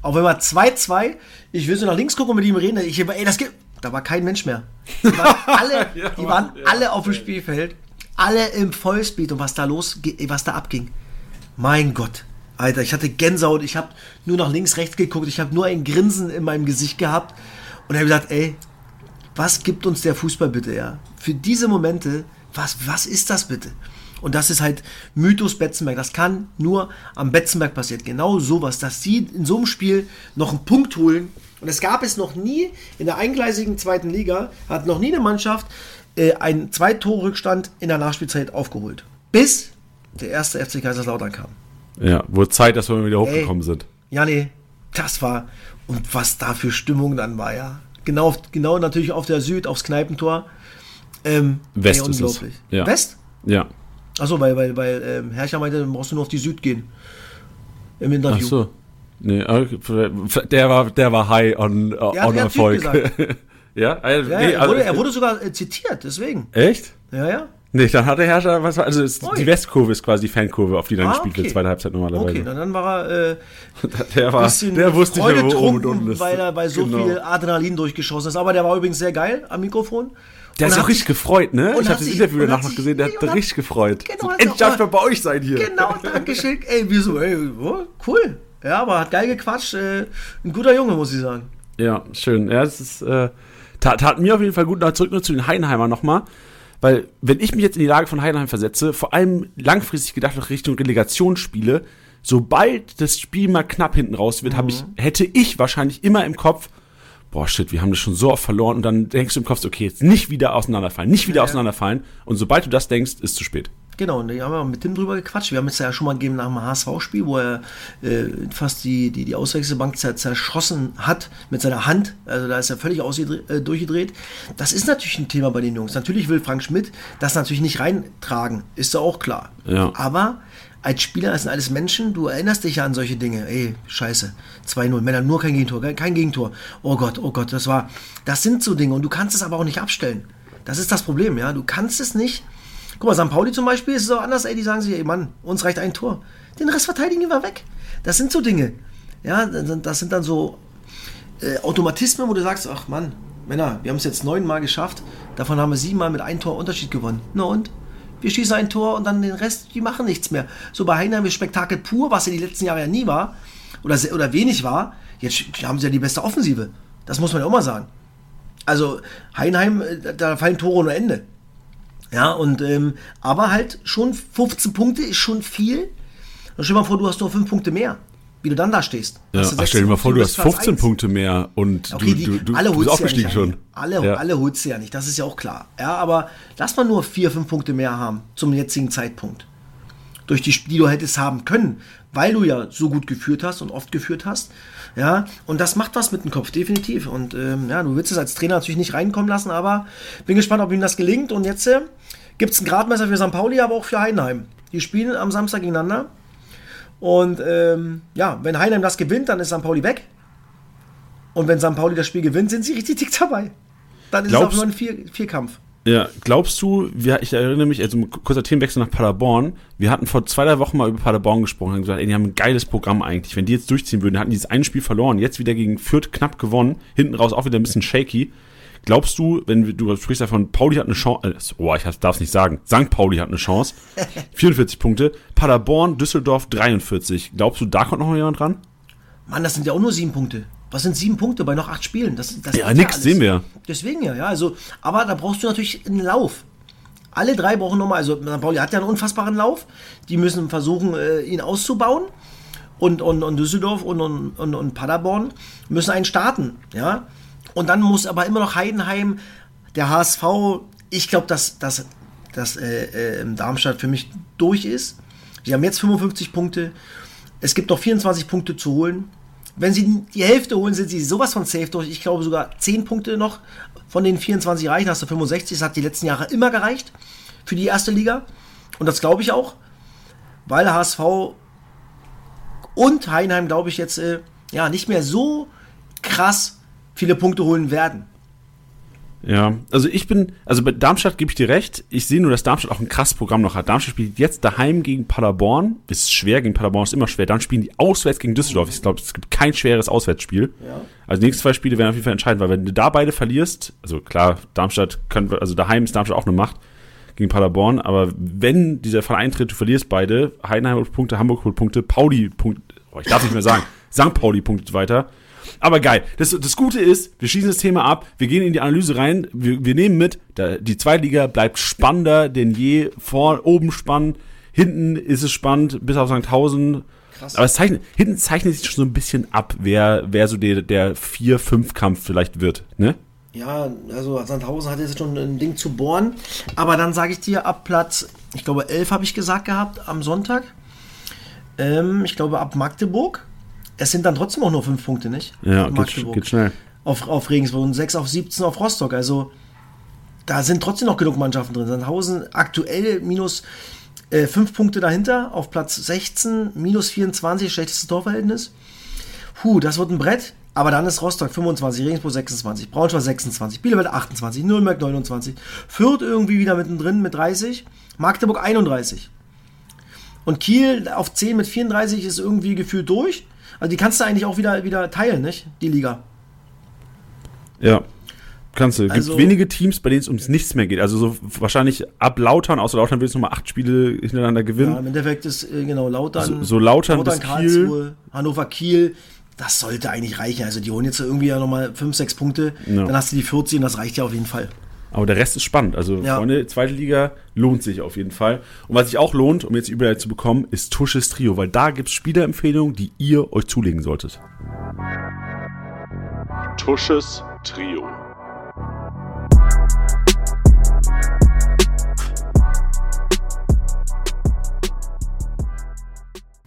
S2: Auf einmal 2-2. Ich will so nach links gucken und mit ihm reden. Ich, ey, das gibt. Da war kein Mensch mehr. Die waren alle,
S1: Ja,
S2: die waren
S1: ja.
S2: alle auf dem Spielfeld. Alle im Vollspeed und was da los, was da abging. Mein Gott. Alter, ich hatte Gänsehaut. Ich habe nur nach links, rechts geguckt. Ich habe nur ein Grinsen in meinem Gesicht gehabt. Und habe gesagt, ey, was gibt uns der Fußball bitte, ja? Für diese Momente, was, was ist das bitte? Und das ist halt Mythos Betzenberg. Das kann nur am Betzenberg passiert. Genau sowas, dass sie in so einem Spiel noch einen Punkt holen. Und es gab es noch nie in der eingleisigen zweiten Liga, hat noch nie eine Mannschaft äh, einen Zwei-Tore-Rückstand in der Nachspielzeit aufgeholt. Bis der erste FC Kaiserslautern kam.
S1: Ja, wurde Zeit, dass wir wieder hochgekommen sind.
S2: Ja, nee, das war. Und was da für Stimmung dann war, ja. Genau, genau natürlich auf der Süd, aufs Kneipentor. Ähm,
S1: West
S2: ey,
S1: ist es. Ja.
S2: West?
S1: Ja.
S2: Achso, weil, weil, weil ähm, Herrscher meinte, dann brauchst du nur auf die Süd gehen. Im Interview.
S1: Ach so. Nee, äh, der war, der war high on,
S2: Ja,
S1: on Erfolg. ja, äh,
S2: Ja,
S1: nee,
S2: er,
S1: also-
S2: wurde, er wurde sogar äh, zitiert, deswegen.
S1: Echt?
S2: Ja, ja.
S1: Nee, dann hat der Herrscher, was war, also es,
S2: Ui.
S1: die Westkurve ist quasi die Fankurve, auf die dann
S2: Ah,
S1: gespielt wird,
S2: okay.
S1: zweite Halbzeit normalerweise.
S2: Okay, dann war er äh,
S1: der war,
S2: bisschen
S1: der wusste nicht mehr, wo und unten ist.
S2: weil er bei so
S1: Genau.
S2: viel Adrenalin durchgeschossen ist. Aber der war übrigens sehr geil am Mikrofon.
S1: Der
S2: Und
S1: ist
S2: hat
S1: auch richtig gefreut, ne? Ich habe das Interview danach noch gesehen, der hat
S2: hat-
S1: richtig gefreut.
S2: Genau,
S1: endlich darf
S2: mal
S1: bei euch sein hier.
S2: Genau, Dankeschön. Ey, wieso? Ey, oh, cool. Ja, aber hat geil gequatscht. Äh, ein guter Junge, muss ich sagen.
S1: Ja, schön. Ja, das ist, äh, tat, tat mir auf jeden Fall gut. Zurück nur zu den Heidenheimer nochmal. Weil, wenn ich mich jetzt in die Lage von Heidenheim versetze, vor allem langfristig gedacht noch Richtung Relegationsspiele, sobald das Spiel mal knapp hinten raus wird, hab ich, hätte ich wahrscheinlich immer im Kopf, boah, shit, wir haben das schon so oft verloren. Und dann denkst du im Kopf, okay, jetzt nicht wieder auseinanderfallen, nicht wieder
S2: ja.
S1: auseinanderfallen. Und sobald du das denkst, ist zu spät.
S2: Genau, und da haben wir mit Tim drüber gequatscht. Wir haben es ja schon mal gegeben nach dem HSV-Spiel, wo er äh, fast die, die, die Auswechselbank zer zerschossen hat mit seiner Hand. Also da ist er völlig ausgedreht, äh, durchgedreht. Das ist natürlich ein Thema bei den Jungs. Natürlich will Frank Schmidt das natürlich nicht reintragen, ist ja auch klar.
S1: Ja.
S2: Aber als Spieler, das sind alles Menschen, du erinnerst dich ja an solche Dinge. Ey, scheiße, 2-0, Männer, nur kein Gegentor, kein Gegentor. Oh Gott, oh Gott, das war, das sind so Dinge und du kannst es aber auch nicht abstellen. Das ist das Problem, ja. Du kannst es nicht. Guck mal, St. Pauli zum Beispiel ist es auch anders, ey, die sagen sich, ey Mann, uns reicht ein Tor. Den Rest verteidigen wir weg. Das sind so Dinge. Ja, das sind dann so äh, Automatismen, wo du sagst, ach Mann, Männer, wir haben es jetzt neunmal geschafft, davon haben wir siebenmal mit einem Tor Unterschied gewonnen. Na und? Wir schießen ein Tor und dann den Rest, die machen nichts mehr. So bei Heinheim ist Spektakel pur, was in die letzten Jahre ja nie war oder, se- oder wenig war. Jetzt haben sie ja die beste Offensive. Das muss man ja auch mal sagen. Also Heinheim, äh, da fallen Tore ohne Ende. Ja, und ähm, aber halt schon 15 Punkte ist schon viel. Dann stell dir mal vor, du hast nur 5 Punkte mehr. Wie du dann da stehst.
S1: Ja, ach,
S2: 16
S1: stell dir mal vor, du hast
S2: Platz
S1: 15
S2: eins.
S1: Punkte mehr und
S2: Okay,
S1: du, du, du,
S2: alle
S1: du bist
S2: ja
S1: aufgestiegen
S2: nicht
S1: schon.
S2: Alle,
S1: Ja.
S2: alle holst du ja nicht, das ist ja auch klar. Ja, aber lass mal nur vier, fünf Punkte mehr haben zum jetzigen Zeitpunkt. Durch die, die du hättest haben können, weil du ja so gut geführt hast und oft geführt hast. Ja, und das macht was mit dem Kopf, definitiv. Und ähm, ja, du willst es als Trainer natürlich nicht reinkommen lassen, aber bin gespannt, ob ihm das gelingt. Und jetzt äh, gibt es einen Gradmesser für St. Pauli, aber auch für Heidenheim. Die spielen am Samstag gegeneinander. Und ähm, ja, wenn Heidenheim das gewinnt, dann ist St. Pauli weg. Und wenn St. Pauli das Spiel gewinnt, sind sie richtig dick dabei. Dann ist
S1: Glaubst-
S2: es auch nur ein Vier Vierkampf.
S1: Ja, glaubst du, wir, ich erinnere mich, also kurzer Themenwechsel nach Paderborn, wir hatten vor zwei, drei Wochen mal über Paderborn gesprochen und gesagt, ey, die haben ein geiles Programm eigentlich. Wenn die jetzt durchziehen würden, hatten die dieses eine Spiel verloren, jetzt wieder gegen Fürth knapp gewonnen, hinten raus auch wieder ein bisschen shaky. Glaubst du, wenn du sprichst davon, Pauli hat eine Chance, äh, oh, ich darf es nicht sagen, St. Pauli hat eine Chance, 44 Punkte, Paderborn, Düsseldorf 43. Glaubst du, da kommt noch jemand dran?
S2: Mann, das sind ja auch nur sieben Punkte. Was sind sieben Punkte bei noch acht Spielen? Das, das
S1: Ja, nix,
S2: alles.
S1: sehen wir.
S2: Deswegen ja, ja. Also, aber da brauchst du natürlich einen Lauf. Alle drei brauchen nochmal, also St. Pauli hat ja einen unfassbaren Lauf. Die müssen versuchen, äh, ihn auszubauen. Und, und, und Düsseldorf und, und, und, und Paderborn müssen einen starten. Ja? Und dann muss aber immer noch Heidenheim, der HSV, ich glaube, dass, dass, dass äh, äh, Darmstadt für mich durch ist. Sie haben jetzt 55 Punkte. Es gibt noch 24 Punkte zu holen. Wenn sie die Hälfte holen, sind sie sowas von safe durch. Ich glaube sogar 10 Punkte noch von den 24 reichen. Hast du 65. Das hat die letzten Jahre immer gereicht für die erste Liga. Und das glaube ich auch. Weil HSV und Heinheim, glaube ich, jetzt äh, ja nicht mehr so krass viele Punkte holen werden.
S1: Ja, also ich bin, also bei Darmstadt gebe ich dir recht. Ich sehe nur, dass Darmstadt auch ein krasses Programm noch hat. Darmstadt spielt jetzt daheim gegen Paderborn. Ist schwer gegen Paderborn, ist immer schwer. Dann spielen die auswärts gegen Düsseldorf. Ich glaube, es gibt kein schweres Auswärtsspiel.
S2: Ja.
S1: Also die nächsten zwei Spiele werden auf jeden Fall entscheidend, weil wenn du da beide verlierst, also klar, Darmstadt können also daheim ist Darmstadt auch eine Macht gegen Paderborn, aber wenn dieser Fall eintritt, du verlierst beide, Heidenheim holt Punkte, Hamburg holt Punkte, Pauli Punkte, oh, ich darf nicht mehr sagen, St. Pauli punktet weiter. Aber geil. Das, das Gute ist, wir schließen das Thema ab, wir gehen in die Analyse rein, wir, wir nehmen mit, da, die Zweitliga bleibt spannender denn je. Vor, oben spannend, hinten ist es spannend, bis auf Sandhausen.
S2: Krass.
S1: Aber es zeichnet, hinten zeichnet sich schon so ein bisschen ab, wer, wer so der, der 4-5-Kampf vielleicht wird, ne?
S2: Ja, also Sandhausen hat jetzt schon ein Ding zu bohren. Aber dann sage ich dir, ab Platz, ich glaube 11 habe ich gesagt gehabt am Sonntag. Ähm, ich glaube ab Magdeburg. Es sind dann trotzdem auch nur 5 Punkte, nicht?
S1: Ja, geht, geht schnell.
S2: Auf, auf Regensburg und 6 auf 17 auf Rostock. Also da sind trotzdem noch genug Mannschaften drin. Sandhausen aktuell minus 5 Punkte dahinter auf Platz 16, minus 24, schlechtestes Torverhältnis. puh, das wird ein Brett. Aber dann ist Rostock 25, Regensburg 26, Braunschweig 26, Bielefeld 28, Nürnberg 29, Fürth irgendwie wieder mittendrin mit 30, Magdeburg 31. Und Kiel auf 10 mit 34 ist irgendwie gefühlt durch. Also die kannst du eigentlich auch wieder, wieder teilen, nicht? Die Liga.
S1: Ja. Kannst du. Es
S2: Also-
S1: gibt wenige Teams, bei denen es ums nichts mehr geht. Also so wahrscheinlich ab Lautern, außer Lautern will jetzt nochmal acht Spiele hintereinander
S2: Ja,
S1: gewinnen.
S2: im Endeffekt ist äh, genau Lautern,
S1: So- so Lautern bis Kiel.
S2: Karlsruhe, Hannover Kiel. Das sollte eigentlich reichen. Also die holen jetzt irgendwie ja nochmal 5, 6 Punkte.
S1: Ja.
S2: Dann hast du die 14, das reicht ja auf jeden Fall.
S1: Aber der Rest ist spannend. Also,
S2: Ja.
S1: Freunde, zweite Liga lohnt sich auf jeden Fall. Und was sich auch lohnt, um jetzt die Überleitung zu bekommen, ist Tusches Trio, weil da gibt es Spielerempfehlungen, die ihr euch zulegen solltet. Tusches Trio.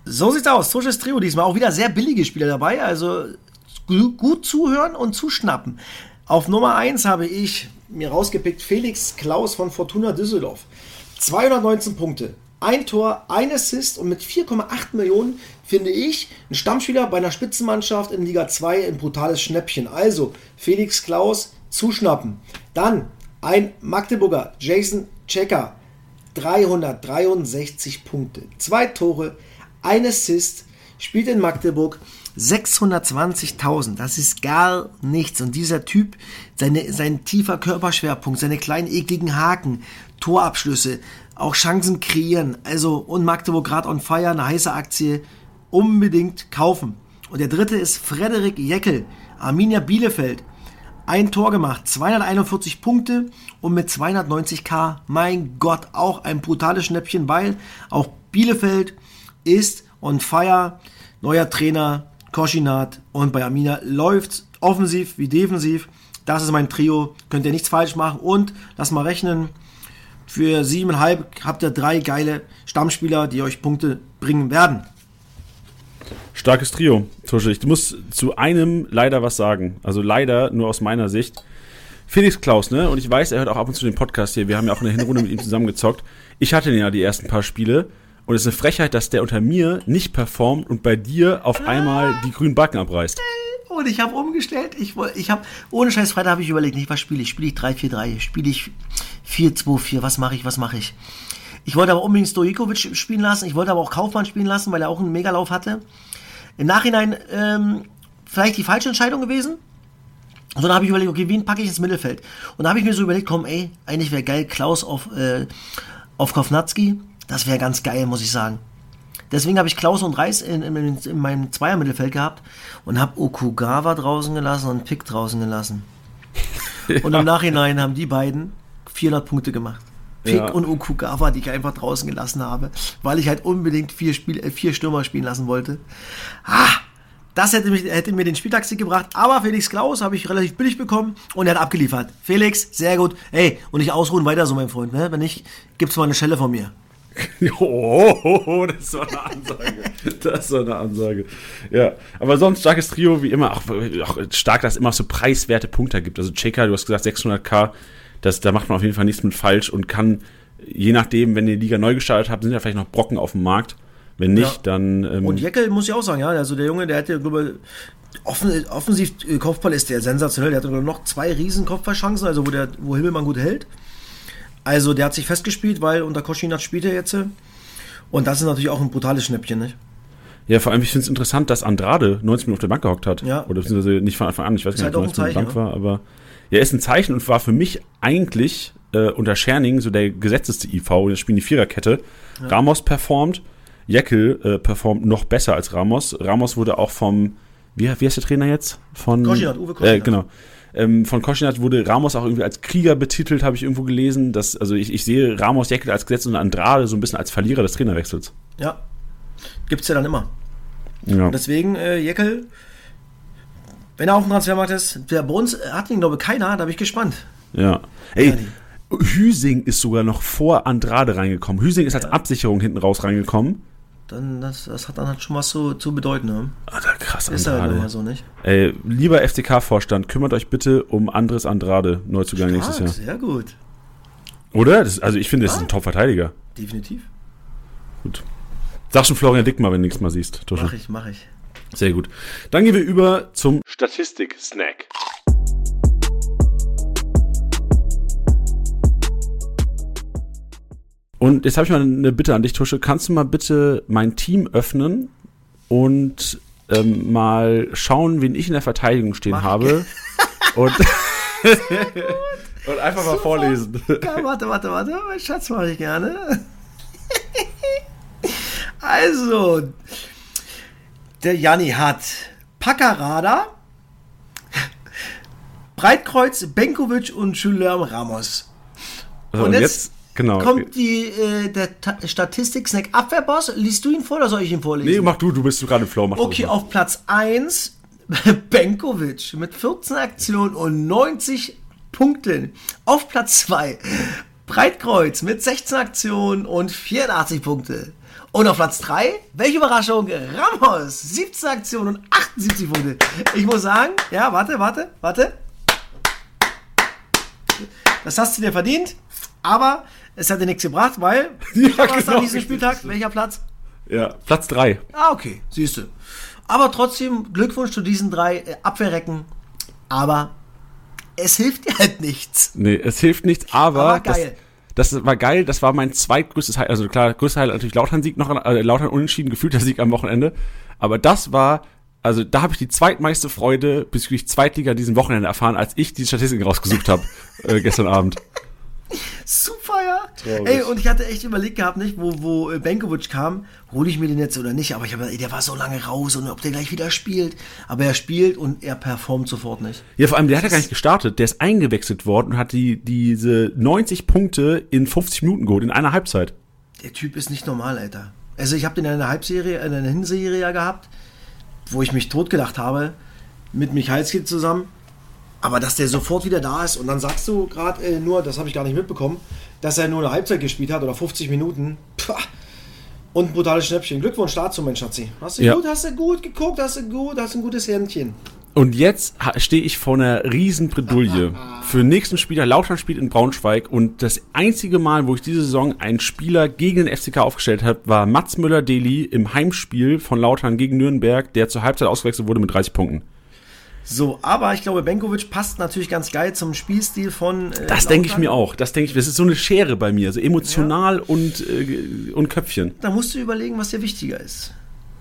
S2: So sieht's aus. Tusches Trio diesmal auch wieder sehr billige Spieler dabei. Also gu- gut zuhören und zuschnappen. Auf Nummer 1 habe ich mir rausgepickt Felix Klaus von Fortuna Düsseldorf. 219 Punkte. Ein Tor, ein Assist und mit 4,8 Millionen finde ich ein Stammspieler bei einer Spitzenmannschaft in Liga 2 ein brutales Schnäppchen. Also Felix Klaus zuschnappen. Dann ein Magdeburger Jason Checker 363 Punkte, zwei Tore, ein Assist, spielt in Magdeburg 620.000. Das ist gar nichts. Und dieser Typ, seine, sein tiefer Körperschwerpunkt, seine kleinen ekligen Haken, Torabschlüsse, auch Chancen kreieren. Also, und Magdeburg gerade on fire, eine heiße Aktie, unbedingt kaufen. Und der dritte ist Frederik Jeckel, Arminia Bielefeld ein Tor gemacht, 241 Punkte und mit 290k, mein Gott, auch ein brutales Schnäppchen, weil auch Bielefeld ist on fire, neuer Trainer, Koschinat und bei Amina läuft offensiv wie defensiv. Das ist mein Trio, könnt ihr nichts falsch machen und lass mal rechnen, für 7,5 habt ihr drei geile Stammspieler, die euch Punkte bringen werden.
S1: Starkes Trio, Tusche. Ich muss zu einem leider was sagen. Also leider nur aus meiner Sicht. Felix Klaus, ne? Und ich weiß, er hört auch ab und zu den Podcast hier. Wir haben ja auch in der Hinrunde mit ihm zusammengezockt. Ich hatte den ja die ersten paar Spiele. Und es ist eine Frechheit, dass der unter mir nicht performt und bei dir auf einmal die grünen Backen abreißt.
S2: Und ich habe umgestellt. Ich, ich habe, ohne Scheiß Freitag habe ich überlegt, nicht, was spiele ich? Spiele ich 3-4-3? Spiele ich 4-2-4? Was mache ich? Was mache ich? Ich wollte aber unbedingt Stojikovic spielen lassen. Ich wollte aber auch Kaufmann spielen lassen, weil er auch einen Megalauf hatte. Im Nachhinein ähm, vielleicht die falsche Entscheidung gewesen. Und dann habe ich überlegt, okay, wen packe ich ins Mittelfeld? Und da habe ich mir so überlegt, komm, ey, eigentlich wäre geil, Klaus auf, äh, auf Kovnatski. Das wäre ganz geil, muss ich sagen. Deswegen habe ich Klaus und Reis in, in, in meinem Zweier-Mittelfeld gehabt und habe Okugawa draußen gelassen und Pick draußen gelassen. Und im Nachhinein haben die beiden 400 Punkte gemacht. Pick
S1: Ja.
S2: und Okugawa, die ich einfach draußen gelassen habe, weil ich halt unbedingt vier, Spiel, äh, vier Stürmer spielen lassen wollte. Ah, das hätte, mich, hätte mir den Spieltaxi gebracht, aber Felix Klaus habe ich relativ billig bekommen und er hat abgeliefert. Felix, sehr gut. Ey, und nicht ausruhen weiter so, mein Freund. Ne? Wenn nicht, gibt's mal eine Schelle von mir.
S1: Oh, das war eine Ansage. Das war eine Ansage. Ja, aber sonst starkes Trio, wie immer. Auch, auch stark, dass es immer so preiswerte Punkte gibt. Also Cheka, du hast gesagt 600k, das, da macht man auf jeden Fall nichts mit falsch und kann, je nachdem, wenn ihr die Liga neu gestartet habt, sind ja vielleicht noch Brocken auf dem Markt. Wenn nicht,
S2: Ja.
S1: dann. Ähm,
S2: Und Jeckel muss ich auch sagen, ja, also der Junge, der hat ja, glaube offen, offensiv äh, Kopfball ist der sensationell. Der hat glaub ich, noch zwei riesen Kopfballchancen, also wo, der, wo Himmelmann gut hält. Also der hat sich festgespielt, weil unter Koschinat spielt er jetzt. Und das ist natürlich auch ein brutales Schnäppchen, nicht?
S1: ja, vor allem, ich finde es interessant, dass Andrade 90 Minuten auf der Bank gehockt hat.
S2: Ja.
S1: Oder beziehungsweise nicht von Anfang an, ich weiß
S2: Ist
S1: gar nicht,
S2: halt
S1: ob
S2: auch
S1: er 90
S2: ein
S1: Minuten Bank war, aber. Ja, ist ein Zeichen und war für mich eigentlich äh, unter Scherning so der gesetzeste IV. Jetzt spielen die Viererkette. Ramos performt, Jekyll äh, performt noch besser als Ramos. Ramos wurde auch vom, wie, wie heißt der Trainer jetzt? Von
S2: Koschinat, Uwe Koschinat.
S1: Äh, genau. Ähm, von Koschinat wurde Ramos auch irgendwie als Krieger betitelt, habe ich irgendwo gelesen. Dass, also ich, ich sehe Ramos, Jekyll als Gesetz und Andrade so ein bisschen als Verlierer des Trainerwechsels.
S2: Ja. Gibt's ja dann immer.
S1: Ja.
S2: Deswegen, äh, Jeckel, wenn er auf dem Transfermarkt ist, der bei uns hat ihn, glaube ich, keiner, da bin ich gespannt.
S1: Ja. Ey, Hüsing ist sogar noch vor Andrade reingekommen. Hüsing ist als Absicherung hinten raus reingekommen.
S2: Dann, das, das hat dann halt schon was so zu bedeuten, ne?
S1: Alter, krass,
S2: Ist halt
S1: Andrade.
S2: immer so, nicht?
S1: Ey, lieber FCK-Vorstand, kümmert euch bitte um Andres Andrade, Neuzugang nächstes
S2: Stark,
S1: Jahr.
S2: sehr gut.
S1: Oder? Das, also ich finde, das ist ein Top-Verteidiger.
S2: Definitiv.
S1: Gut. Sag schon Florian Dickmar, wenn du nichts mal siehst. Tusche.
S2: Mach ich, mach ich.
S1: Sehr gut. Dann gehen wir über zum Statistik-Snack. Und jetzt habe ich mal eine Bitte an dich, Tusche. Kannst du mal bitte mein Team öffnen und ähm, mal schauen, wen ich in der Verteidigung stehen Mach habe? Und, und einfach mal vorlesen.
S2: Ja, warte, warte, warte. Mein Schatz mache ich gerne. Also, der Janni hat Paccarada, Breitkreuz, Benkovic und Julian Ramos.
S1: Also und, jetzt, jetzt genau.
S2: kommt die, äh, der Statistik-Snack Abwehrboss. Liest du ihn vor oder soll ich ihn vorlesen? Nee,
S1: mach du, du bist gerade im Flow. Mach
S2: okay, auf Platz 1 Benkovic mit 14 Aktionen und 90 Punkten. Auf Platz 2 Breitkreuz mit 16 Aktionen und 84 Punkte. Und auf Platz 3, welche Überraschung, Ramos, 17 Aktionen und 78 Punkte. Ich muss sagen, ja, warte, warte, warte. Das hast du dir verdient, aber es hat dir nichts gebracht, weil
S1: ja, genau.
S2: an diesem Spieltag, welcher Platz?
S1: Ja, Platz 3.
S2: Ah, okay, siehst du. Aber trotzdem Glückwunsch zu diesen drei äh, Abwehrrecken. Aber es hilft dir halt nichts.
S1: Nee, es hilft nichts, aber, aber geil. Das, das war geil, das war mein zweitgrößtes Highlight, also klar, größter Highlight natürlich Lautern-Sieg noch, äh, Lautern unentschieden, gefühlter Sieg am Wochenende. Aber das war, also da habe ich die zweitmeiste Freude bezüglich Zweitliga diesen Wochenende erfahren, als ich die Statistiken rausgesucht habe äh, gestern Abend.
S2: Super, ja. Traurig. Ey, und ich hatte echt überlegt gehabt, nicht, wo, wo äh, Benkovic kam, hole ich mir den jetzt oder nicht. Aber ich habe, der war so lange raus und ob der gleich wieder spielt. Aber er spielt und er performt sofort nicht.
S1: Ja, vor allem, der hat ja gar nicht gestartet. Der ist eingewechselt worden und hat die, diese 90 Punkte in 50 Minuten geholt, in einer Halbzeit.
S2: Der Typ ist nicht normal, Alter. Also ich habe den in einer Halbserie, in einer Hinserie ja gehabt, wo ich mich totgedacht habe, mit Michalski zusammen aber dass der sofort wieder da ist und dann sagst du gerade äh, nur, das habe ich gar nicht mitbekommen, dass er nur eine Halbzeit gespielt hat oder 50 Minuten. Pah. Und ein brutales Schnäppchen. Glückwunsch dazu, mein Schatzi. Hast du ja. gut, hast du gut geguckt, hast du gut, hast ein gutes Händchen.
S1: Und jetzt stehe ich vor einer riesen Bredouille. Für den nächsten Spieler, Lautern spielt in Braunschweig und das einzige Mal, wo ich diese Saison einen Spieler gegen den FCK aufgestellt habe, war Mats Müller-Deli im Heimspiel von Lautern gegen Nürnberg, der zur Halbzeit ausgewechselt wurde mit 30 Punkten.
S2: So, aber ich glaube, Benkovic passt natürlich ganz geil zum Spielstil von.
S1: Äh, das denke ich mir auch. Das denke ich. Das ist so eine Schere bei mir, so emotional ja. und, äh, und Köpfchen.
S2: Da musst du überlegen, was dir wichtiger ist.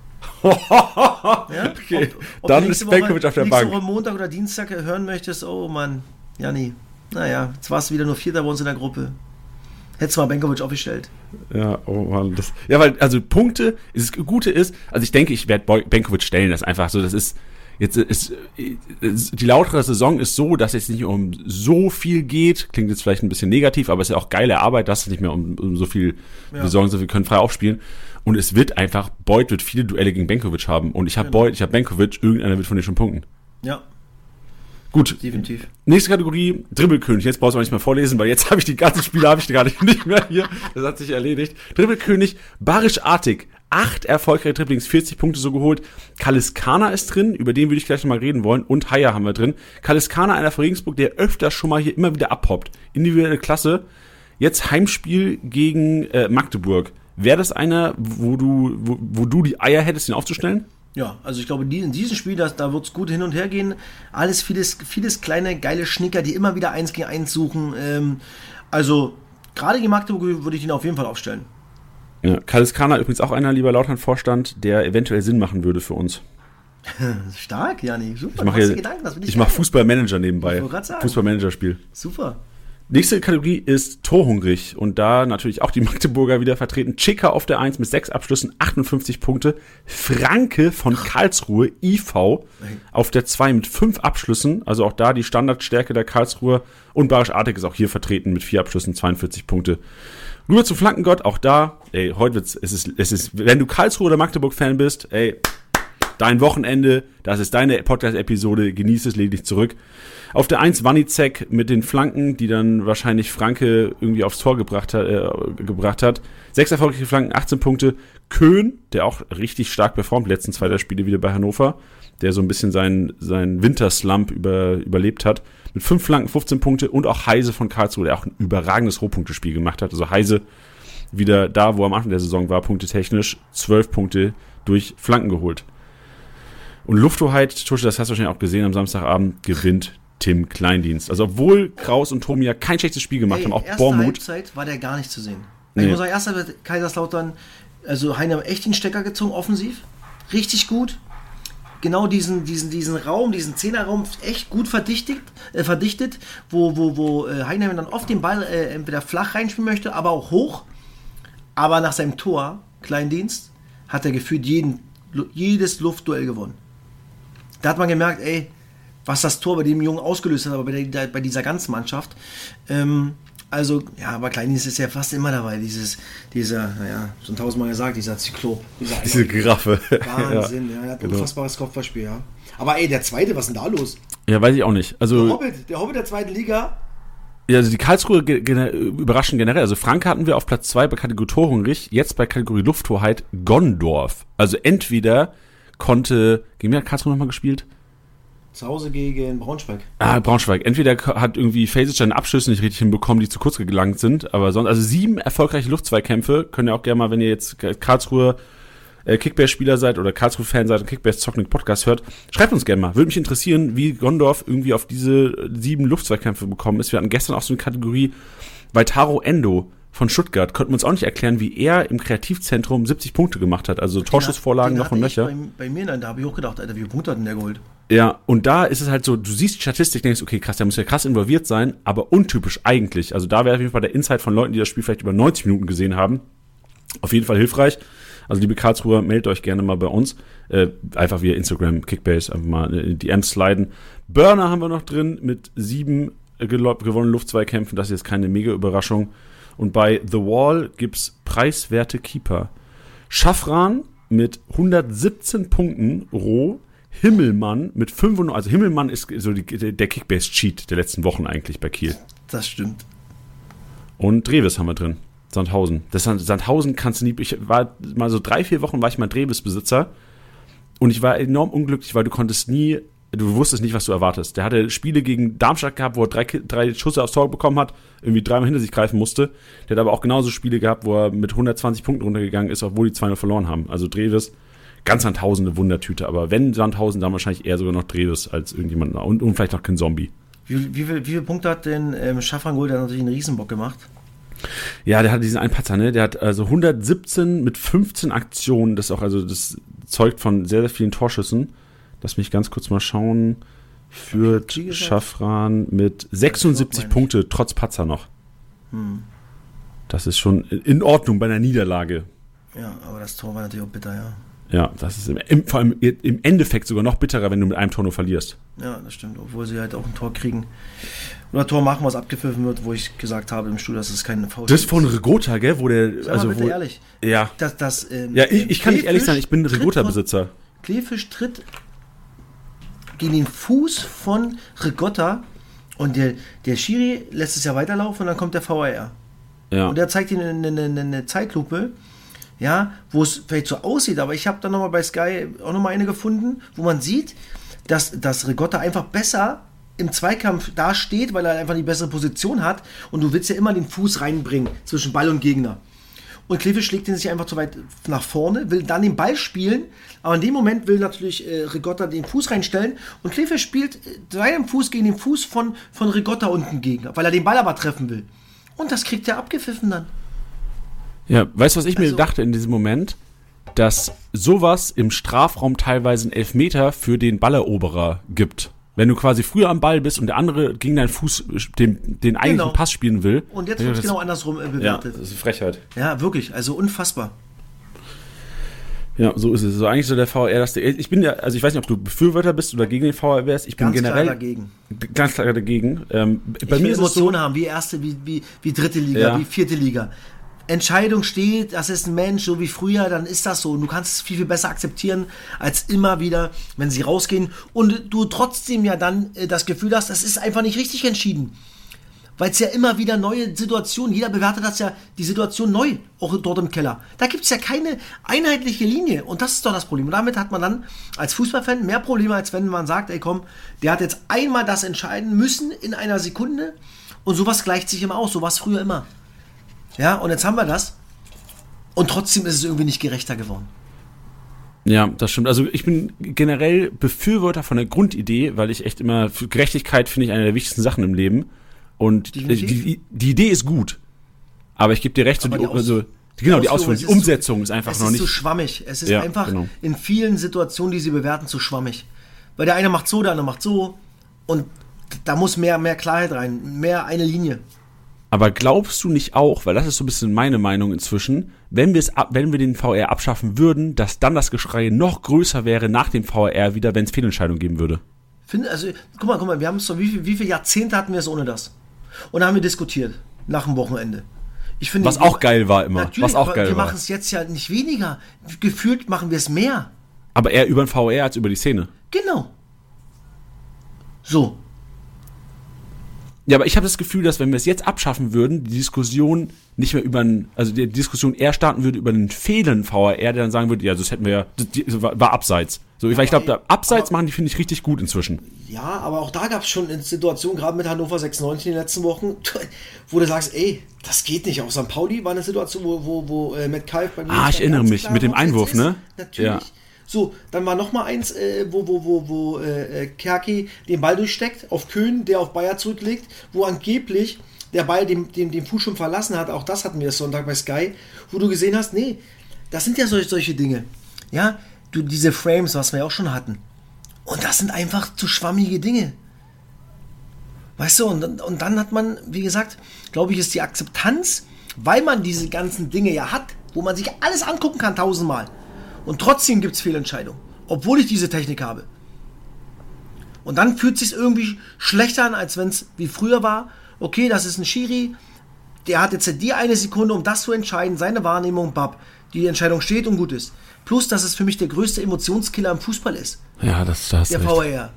S1: ja? okay. Ob, ob Dann ist Benkovic auf der Bank.
S2: Woche Montag oder Dienstag hören möchtest, oh Mann, Janni, naja, jetzt warst du wieder nur Vierter bei uns in der Gruppe. Hättest du mal Benkovic aufgestellt.
S1: Ja, oh Mann. Das, ja, weil, also Punkte, das Gute ist, also ich denke, ich werde Benkovic stellen, das ist einfach so, das ist Jetzt ist, die lautere Saison ist so, dass es nicht um so viel geht. Klingt jetzt vielleicht ein bisschen negativ, aber es ist ja auch geile Arbeit, dass es nicht mehr um, um so viel ja. Saison, so wir können frei aufspielen. Und es wird einfach, Beuth wird viele Duelle gegen Benkovic haben. Und ich habe genau. Beuth, ich habe Benkovic, irgendeiner wird von denen schon punkten.
S2: Ja.
S1: Gut. Definitiv. Nächste Kategorie, Dribbelkönig. Jetzt brauchst du nicht mehr vorlesen, weil jetzt habe ich die ganzen Spiele habe ich gerade nicht mehr hier. Das hat sich erledigt. Dribbelkönig, Barisch Artig acht erfolgreiche Dribblings, 40 Punkte so geholt. Kaliskana ist drin, über den würde ich gleich nochmal reden wollen. Und Haya haben wir drin. Kaliskana, einer von Regensburg, der öfter schon mal hier immer wieder abhoppt. Individuelle Klasse. Jetzt Heimspiel gegen äh, Magdeburg. Wäre das einer, wo du, wo, wo du die Eier hättest, ihn aufzustellen?
S2: Ja, also ich glaube, in diesem Spiel, da wird es gut hin und her gehen. Alles vieles, vieles kleine, geile Schnicker, die immer wieder eins gegen eins suchen. Ähm, also, gerade gegen Magdeburg würde ich ihn auf jeden Fall aufstellen.
S1: Ja, Kaliskana übrigens auch einer, lieber Lautern-Vorstand, der eventuell Sinn machen würde für uns.
S2: Stark, Jani. Super.
S1: Ich mache ich mach Fußballmanager nebenbei. Fußballmanager-Spiel.
S2: Super.
S1: Nächste Kategorie ist torhungrig und da natürlich auch die Magdeburger wieder vertreten. Chicker auf der 1 mit 6 Abschlüssen, 58 Punkte. Franke von Karlsruhe, IV, auf der 2 mit 5 Abschlüssen, also auch da die Standardstärke der Karlsruhe. Und Barisch Artig ist auch hier vertreten mit 4 Abschlüssen, 42 Punkte. Nur zu Flankengott, auch da, ey, heute wird's, es ist, es ist, wenn du Karlsruhe oder Magdeburg-Fan bist, ey, dein Wochenende, das ist deine Podcast-Episode, genieß es, leg dich zurück. Auf der 1 Wanizek mit den Flanken, die dann wahrscheinlich Franke irgendwie aufs Tor gebracht hat. Äh, gebracht hat. Sechs erfolgreiche Flanken, 18 Punkte. Köhn, der auch richtig stark performt, letzten zwei der Spiele wieder bei Hannover, der so ein bisschen seinen, seinen Winterslump über, überlebt hat mit fünf Flanken, 15 Punkte und auch Heise von Karlsruhe, der auch ein überragendes Rohpunktespiel gemacht hat. Also Heise wieder da, wo er am Anfang der Saison war, punktetechnisch, zwölf Punkte durch Flanken geholt. Und Lufthoheit, Tusche, das hast du wahrscheinlich auch gesehen am Samstagabend, gewinnt Tim Kleindienst. Also obwohl Kraus und Tomi ja kein schlechtes Spiel gemacht
S2: Ey,
S1: haben, auch
S2: erste
S1: Bormut.
S2: Halbzeit war der gar nicht zu sehen.
S1: Nee.
S2: Ich muss sagen, erste Halbzeit Kaiserslautern, also Heiner hat echt den Stecker gezogen, offensiv. Richtig gut. Genau diesen, diesen, diesen Raum, diesen Zehnerraum echt gut verdichtet, äh, verdichtet wo, wo, wo äh, Heinheim dann oft den Ball äh, entweder flach reinspielen möchte, aber auch hoch. Aber nach seinem Tor, Kleindienst, hat er gefühlt jeden, jedes Luftduell gewonnen. Da hat man gemerkt, ey, was das Tor bei dem Jungen ausgelöst hat, aber bei, der, bei dieser ganzen Mannschaft. Ähm, also, ja, aber Kleindienst ist ja fast immer dabei. Dieses, dieser, naja, schon tausendmal gesagt, dieser Zyklop. Dieser
S1: Diese Giraffe.
S2: Wahnsinn, ja, er hat ein
S1: genau.
S2: unfassbares Kopfballspiel, ja. Aber ey, der zweite, was ist denn da los?
S1: Ja, weiß ich auch nicht.
S2: Der
S1: Also,
S2: Hobbit, der Hobbit der zweiten Liga.
S1: ja, also die Karlsruhe ge gener überraschen generell. Also Frank hatten wir auf Platz 2 bei Kategorie Torhungrig, jetzt bei Kategorie Lufthoheit Gondorf. Also entweder konnte, gegen wer hat Karlsruhe nochmal gespielt?
S2: Zu Hause gegen Braunschweig.
S1: Ah, Braunschweig. Entweder hat irgendwie Fasic seine Abschlüsse nicht richtig hinbekommen, die zu kurz gelangt sind, aber sonst, also sieben erfolgreiche Luftzweikämpfe, könnt ihr auch gerne mal, wenn ihr jetzt Karlsruhe äh, Kickbase-Spieler seid oder Karlsruhe-Fan seid und Kickbase Zocken Podcast hört, schreibt uns gerne mal. Würde mich interessieren, wie Gondorf irgendwie auf diese sieben Luftzweikämpfe bekommen ist. Wir hatten gestern auch so eine Kategorie, weil Taro Endo von Stuttgart, konnten wir uns auch nicht erklären, wie er im Kreativzentrum 70 Punkte gemacht hat. Also Torschussvorlagen noch und Löcher.
S2: Bei, bei mir, dann, da habe ich auch gedacht, Alter, wie viele Punkte hat denn der geholt?
S1: Ja, und da ist es halt so, du siehst die Statistik, denkst, okay, krass, der muss ja krass involviert sein, aber untypisch eigentlich. Also da wäre auf jeden Fall der Insight von Leuten, die das Spiel vielleicht über 90 Minuten gesehen haben, auf jeden Fall hilfreich. Also liebe Karlsruher, meldet euch gerne mal bei uns. Äh, einfach via Instagram, Kickbase, einfach mal in die DMs sliden. Burner haben wir noch drin mit sieben äh, gewonnenen Luftzweikämpfen. Das ist jetzt keine mega Überraschung. Und bei The Wall gibt's preiswerte Keeper. Schaffran mit 117 Punkten roh. Himmelmann mit 95, also Himmelmann ist so die, der Kickbase-Cheat der letzten Wochen eigentlich bei Kiel.
S2: Das stimmt.
S1: Und Dreves haben wir drin. Sandhausen. Das Sand- Sandhausen kannst du nie. Ich war mal so drei, vier Wochen war ich mal Dreves-Besitzer. Und ich war enorm unglücklich, weil du konntest nie, du wusstest nicht, was du erwartest. Der hatte Spiele gegen Darmstadt gehabt, wo er drei, drei Schüsse aufs Tor bekommen hat, irgendwie dreimal hinter sich greifen musste. Der hat aber auch genauso Spiele gehabt, wo er mit 120 Punkten runtergegangen ist, obwohl die 2-0 verloren haben. Also Dreves, ganz Sandhausen eine Wundertüte. Aber wenn Sandhausen, dann wahrscheinlich eher sogar noch Dreves als irgendjemand. Und, und vielleicht noch kein Zombie.
S2: Wie, wie, viel, wie viele Punkte hat denn ähm, Schaffrangol? Der hat natürlich einen Riesenbock gemacht.
S1: Ja, der hat diesen einen Patzer, ne? Der hat also 117 mit 15 Aktionen. Das auch, also das zeugt von sehr, sehr vielen Torschüssen. Lass mich ganz kurz mal schauen. Führt. Schaffran mit 76
S2: meine ich.
S1: Punkte, trotz Patzer noch.
S2: Hm.
S1: Das ist schon in Ordnung bei einer Niederlage.
S2: Ja, aber das Tor war natürlich auch bitter, ja.
S1: Ja, das ist im, im, vor allem im Endeffekt sogar noch bitterer, wenn du mit einem Tor nur verlierst.
S2: Ja, das stimmt. Obwohl sie halt auch ein Tor kriegen. Oder Tor machen, was abgepfiffen wird, wo ich gesagt habe im Studio, dass es keine Faust
S1: Das ist von Rigota, gell? Wo der,
S2: Sag mal
S1: also
S2: bitte
S1: wo,
S2: ehrlich.
S1: Ja.
S2: Das, das, ähm,
S1: Ja, ich, ich kann nicht ehrlich sein, ich bin Rigota-Besitzer.
S2: von- Kleefisch tritt gegen den Fuß von Rigotta und der, der Schiri lässt es ja weiterlaufen und dann kommt der VAR.
S1: Ja.
S2: Und er zeigt ihnen eine, eine, eine Zeitlupe, ja, wo es vielleicht so aussieht, aber ich habe dann nochmal bei Sky auch nochmal eine gefunden, wo man sieht, dass, dass Rigotta einfach besser im Zweikampf dasteht, weil er einfach die bessere Position hat und du willst ja immer den Fuß reinbringen zwischen Ball und Gegner. Und Klefisch schlägt ihn sich einfach zu weit nach vorne, will dann den Ball spielen, aber in dem Moment will natürlich äh, Rigotta den Fuß reinstellen und Klefisch spielt äh, seinen Fuß gegen den Fuß von, von Rigotta unten gegen, weil er den Ball aber treffen will. Und das kriegt er abgepfiffen dann.
S1: Ja, weißt du, was ich mir
S2: Also-
S1: dachte in diesem Moment? Dass sowas im Strafraum teilweise einen Elfmeter für den Balleroberer gibt. Wenn du quasi früher am Ball bist und der andere gegen deinen Fuß den, den eigentlichen
S2: Genau.
S1: Pass spielen will.
S2: Und jetzt
S1: Ja,
S2: wird es genau andersrum äh,
S1: Ja,
S2: bewertet.
S1: das ist eine Frechheit.
S2: Ja, wirklich, also unfassbar.
S1: Ja, so ist es. So eigentlich so der VR, dass der, ich bin ja, also ich weiß nicht, ob du Befürworter bist oder gegen den VR wärst. Ich bin
S2: Ganz
S1: generell
S2: klar dagegen.
S1: ganz klar dagegen. Ähm,
S2: Ich
S1: bei
S2: will
S1: mir ist es so,
S2: Emotionen haben, wie erste, wie, wie, wie dritte Liga,
S1: Ja.
S2: wie vierte Liga. Entscheidung steht, das ist ein Mensch, so wie früher, dann ist das so. Und du kannst es viel, viel besser akzeptieren, als immer wieder, wenn sie rausgehen. Und du trotzdem ja dann äh, das Gefühl hast, das ist einfach nicht richtig entschieden. Weil es ja immer wieder neue Situationen, jeder bewertet das ja, die Situation neu, auch dort im Keller. Da gibt es ja keine einheitliche Linie und das ist doch das Problem. Und damit hat man dann als Fußballfan mehr Probleme, als wenn man sagt, ey komm, der hat jetzt einmal das entscheiden müssen in einer Sekunde und sowas gleicht sich immer aus, so war es früher immer. Ja, und jetzt haben wir das und trotzdem ist es irgendwie nicht gerechter geworden.
S1: Ja, das stimmt. Also ich bin generell Befürworter von der Grundidee, weil ich echt immer, für Gerechtigkeit finde ich eine der wichtigsten Sachen im Leben. Und die, die, die Idee ist gut. Aber ich gebe dir recht, so die,
S2: die
S1: also, genau, die Ausführung,
S2: es
S1: die
S2: ist zu-
S1: Umsetzung ist einfach
S2: Es
S1: noch
S2: ist
S1: nicht.
S2: zu schwammig. Es ist
S1: Ja,
S2: einfach
S1: genau.
S2: in vielen Situationen, die sie bewerten, zu schwammig. Weil der eine macht so, der andere macht so. Und da muss mehr, mehr Klarheit rein, mehr eine Linie.
S1: Aber glaubst du nicht auch, weil das ist so ein bisschen meine Meinung inzwischen, wenn wir es ab, wenn wir den VR abschaffen würden, dass dann das Geschrei noch größer wäre nach dem VR wieder, wenn es Fehlentscheidungen geben würde?
S2: Finde, also, guck mal, guck mal, wir haben es so, wie, viel- wie viele Jahrzehnte hatten wir es ohne das? Und da haben wir diskutiert, nach dem Wochenende. Ich finde,
S1: Was auch geil war immer.
S2: Natürlich,
S1: was auch geil
S2: wir machen es jetzt ja nicht weniger. Gefühlt machen wir es mehr.
S1: Aber eher über den VR als über die Szene.
S2: Genau. So.
S1: Ja, aber ich habe das Gefühl, dass wenn wir es jetzt abschaffen würden, die Diskussion nicht mehr über einen, also die Diskussion eher starten würde über einen fehlenden VR, der dann sagen würde, ja, das hätten wir ja, das, war, war abseits. So, weil ich glaube, da abseits
S2: aber-
S1: machen die finde ich richtig gut inzwischen.
S2: Ja, aber auch da gab es schon Situationen, gerade mit Hannover 96 in den letzten Wochen, wo du sagst, ey, das geht nicht. Auch St. Pauli war eine Situation, wo, wo, wo äh, Matt Kalf bei mir
S1: Ah, ich erinnere mich, mit dem Einwurf,
S2: ist.
S1: ne?
S2: Natürlich.
S1: Ja.
S2: So, dann war noch mal eins, äh, wo, wo, wo, wo äh, äh, Kerki den Ball durchsteckt auf Köhn, der auf Bayer zurücklegt, wo angeblich der Ball den, den, den Fuß schon verlassen hat. Auch das hatten wir Sonntag bei Sky, wo du gesehen hast, nee, das sind ja solche, solche Dinge. Ja, du, diese Frames, was wir auch schon hatten. Und das sind einfach zu schwammige Dinge. Weißt du, und, und dann hat man, wie gesagt, glaube ich, ist die Akzeptanz, weil man diese ganzen Dinge ja hat, wo man sich alles angucken kann tausendmal. Und trotzdem gibt es Fehlentscheidungen, obwohl ich diese Technik habe. Und dann fühlt es sich irgendwie schlechter an, als wenn es wie früher war. Okay, das ist ein Schiri, der hat jetzt die eine Sekunde, um das zu entscheiden, seine Wahrnehmung, bab. Die Entscheidung steht und gut ist. Plus, dass es für mich der größte Emotionskiller im Fußball ist
S1: Ja, das, das
S2: der VR.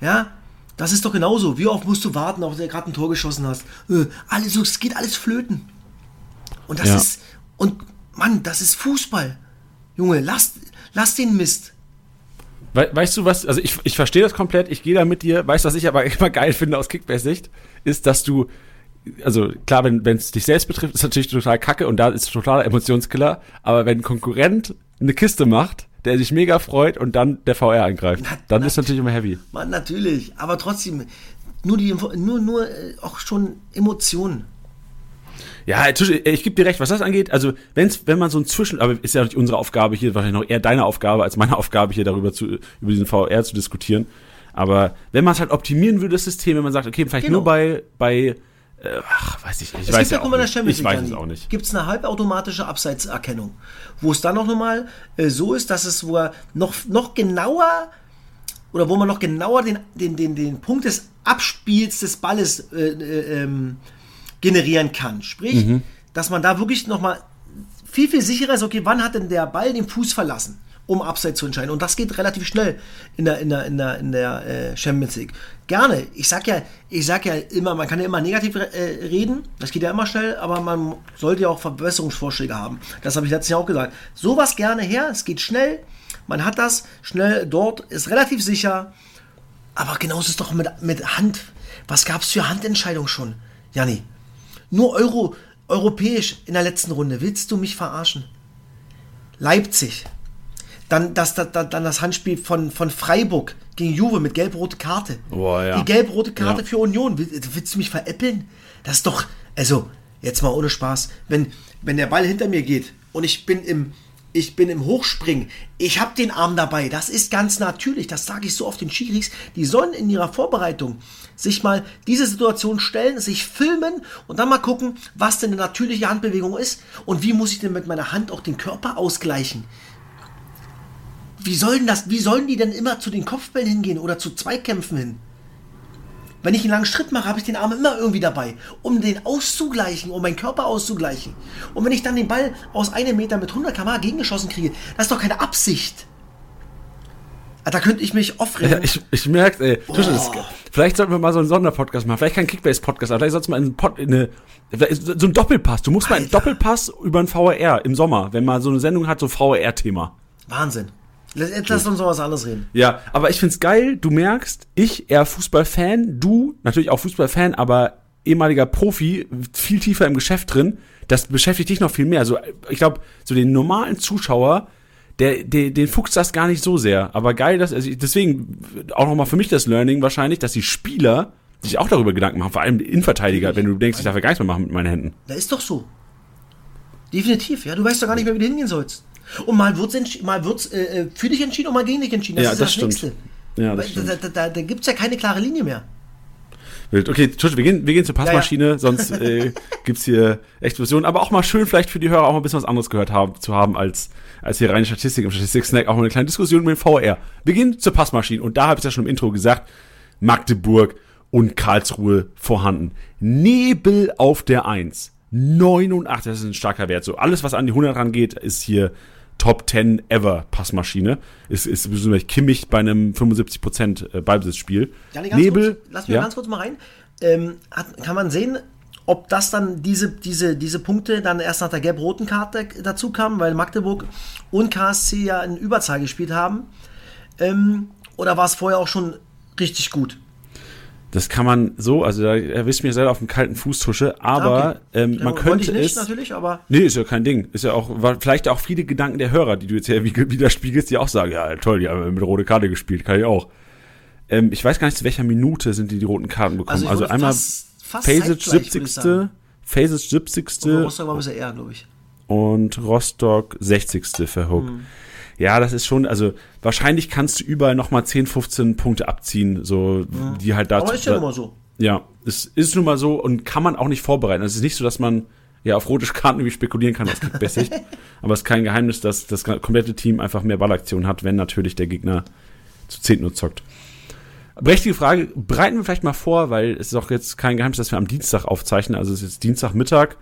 S2: Ja, das ist doch genauso. Wie oft musst du warten, ob du gerade ein Tor geschossen hast? Äh, alles, es geht alles flöten. Und das
S1: Ja.
S2: ist, und Mann, das ist Fußball. Junge, lass, lass den Mist.
S1: We weißt du was, also ich, ich verstehe das komplett, ich gehe da mit dir. Weißt du, was ich aber immer geil finde aus Kickbase-Sicht, ist, dass du, also klar, wenn es dich selbst betrifft, ist natürlich total kacke und da ist totaler Emotionskiller, aber wenn ein Konkurrent eine Kiste macht, der sich mega freut und dann der VR eingreift,
S2: Na-
S1: dann
S2: na-
S1: ist natürlich immer heavy.
S2: Mann, natürlich. Aber trotzdem, nur die, nur, nur äh, auch schon Emotionen.
S1: Ja, natürlich, ich gebe dir recht, was das angeht. Also, wenn's, wenn man so ein Zwischen, aber ist ja nicht unsere Aufgabe hier, wahrscheinlich noch eher deine Aufgabe als meine Aufgabe hier darüber zu, über diesen VR zu diskutieren. Aber wenn man es halt optimieren würde, das System, wenn man sagt, okay, vielleicht
S2: Genau.
S1: nur bei, bei, äh, ach, weiß ich, ich
S2: Es
S1: weiß
S2: gibt
S1: ja auch nicht. Ich weiß es auch nicht.
S2: Gibt es eine halbautomatische Abseitserkennung, wo es dann noch mal äh, so ist, dass es wo er noch, noch genauer oder wo man noch genauer den, den, den, den Punkt des Abspiels des Balles äh, äh, ähm, generieren kann. Sprich,
S1: Mhm.
S2: dass man da wirklich noch mal viel, viel sicherer ist, okay, wann hat denn der Ball den Fuß verlassen, um Abseits zu entscheiden. Und das geht relativ schnell in der, in der, in der, in der äh, Champions League. Gerne. Ich sag ja, ich sag ja immer, man kann ja immer negativ äh, reden, das geht ja immer schnell, aber man sollte ja auch Verbesserungsvorschläge haben. Das habe ich letztes Jahr auch gesagt. Sowas gerne her, es geht schnell, man hat das schnell dort, ist relativ sicher. Aber genauso ist es doch mit, mit Hand. Was gab es für Handentscheidungen schon, Janni? Nur Euro, europäisch in der letzten Runde. Willst du mich verarschen? Leipzig. Dann das, das, dann das Handspiel von, von Freiburg gegen Juve mit gelb-rote Karte.
S1: Boah, ja.
S2: Die gelb-rote Karte
S1: Ja.
S2: für Union. Will, willst du mich veräppeln? Das ist doch, also, jetzt mal ohne Spaß. Wenn, wenn der Ball hinter mir geht und ich bin im, ich bin im Hochspringen, ich habe den Arm dabei. Das ist ganz natürlich. Das sage ich so oft den Schiris. Die sollen in ihrer Vorbereitung sich mal diese Situation stellen, sich filmen und dann mal gucken, was denn eine natürliche Handbewegung ist und wie muss ich denn mit meiner Hand auch den Körper ausgleichen. Wie sollen das, wie sollen die denn immer zu den Kopfbällen hingehen oder zu Zweikämpfen hin? Wenn ich einen langen Schritt mache, habe ich den Arm immer irgendwie dabei, um den auszugleichen, um meinen Körper auszugleichen. Und wenn ich dann den Ball aus einem Meter mit 100 km gegengeschossen kriege, das ist doch keine Absicht. Ah, Da könnte ich mich aufregen.
S1: Ich, ich merke, ey, das ist, vielleicht sollten wir mal so einen Sonderpodcast machen, vielleicht kein Kickbase-Podcast, aber vielleicht sollten wir einen Pod, eine, so einen Doppelpass. Du musst mal einen
S2: Alter.
S1: Doppelpass über einen VR im Sommer, wenn man so eine Sendung hat, so VR-Thema.
S2: Wahnsinn. Lass, jetzt lass uns noch was anderes reden.
S1: Ja, aber ich find's geil, du merkst, ich eher Fußballfan, du natürlich auch Fußballfan, aber ehemaliger Profi, viel tiefer im Geschäft drin, das beschäftigt dich noch viel mehr. Also ich glaube, so den normalen Zuschauer, der, der, den fuchst das gar nicht so sehr. Aber geil, dass, also deswegen auch nochmal für mich das Learning wahrscheinlich, dass die Spieler sich auch darüber Gedanken machen, vor allem Innenverteidiger, wenn du denkst, ich darf ja gar nichts mehr machen mit meinen Händen.
S2: Da ist doch so. Definitiv, ja. Du weißt doch gar nicht mehr, wie du hingehen sollst. Und mal wird's, entsch- mal wird's äh, äh, für dich entschieden und mal gegen dich entschieden. Das
S1: Ja,
S2: ist
S1: das
S2: das,
S1: stimmt.
S2: Nächste.
S1: Ja, das
S2: da da, da, da gibt es ja keine klare Linie mehr.
S1: Wild. Okay, Entschuldigung, wir gehen, wir gehen zur Passmaschine, sonst äh, gibt's hier Explosionen. Aber auch mal schön, vielleicht für die Hörer auch mal ein bisschen was anderes gehört haben, zu haben, als, als hier reine Statistik im Statistik-Snack, auch mal eine kleine Diskussion mit dem VR. Wir gehen zur Passmaschine und da habe ich ja schon im Intro gesagt, Magdeburg und Karlsruhe vorhanden. Nebel auf der 1. 89, das ist ein starker Wert. So alles, was an die 100 rangeht, ist hier Top 10 ever Passmaschine. Ist, ist Kimmich bei einem 75% Ballbesitzspiel.
S2: Janik, ganz
S1: Nebel,
S2: kurz, lass mich
S1: ja?
S2: ganz kurz mal rein. Ähm, hat, kann man sehen, ob das dann diese, diese, diese Punkte dann erst nach der gelb-roten Karte dazu kamen, weil Magdeburg und KSC ja in Überzahl gespielt haben? Ähm, oder war es vorher auch schon richtig gut?
S1: Das kann man so, also da erwischt mich selber auf dem kalten Fußtusche, aber
S2: okay.
S1: ähm,
S2: Ja,
S1: man
S2: wollte
S1: könnte
S2: ich nicht
S1: es.
S2: natürlich, aber
S1: Nee, ist ja kein Ding. Ist ja auch, vielleicht auch viele Gedanken der Hörer, die du jetzt hier widerspiegelst, die auch sagen, ja toll, die haben mit rote Karte gespielt, kann ich auch. Ähm, ich weiß gar nicht, zu welcher Minute sind die die roten Karten bekommen.
S2: also,
S1: Also, einmal
S2: fast, fast
S1: Phasic
S2: zeitgleich, würde ich sagen.
S1: 70. Phasic 70.
S2: Aber Rostock war bisschen eher, glaube ich.
S1: und Rostock 60. für Hook.
S2: Hm.
S1: Ja, das ist schon, also wahrscheinlich kannst du überall nochmal 10, 15 Punkte abziehen, so die halt dazu.
S2: Aber ist ja immer so.
S1: Ja, es ist nun mal so und kann man auch nicht vorbereiten. Es ist nicht so, dass man ja auf rote Karten irgendwie spekulieren kann aus Kickbasic. Aber es ist kein Geheimnis, dass das komplette Team einfach mehr Ballaktion hat, wenn natürlich der Gegner zu 10 nur zockt. Berechtigte Frage, bereiten wir vielleicht mal vor, weil es ist auch jetzt kein Geheimnis, dass wir am Dienstag aufzeichnen. Also es ist jetzt Dienstagmittag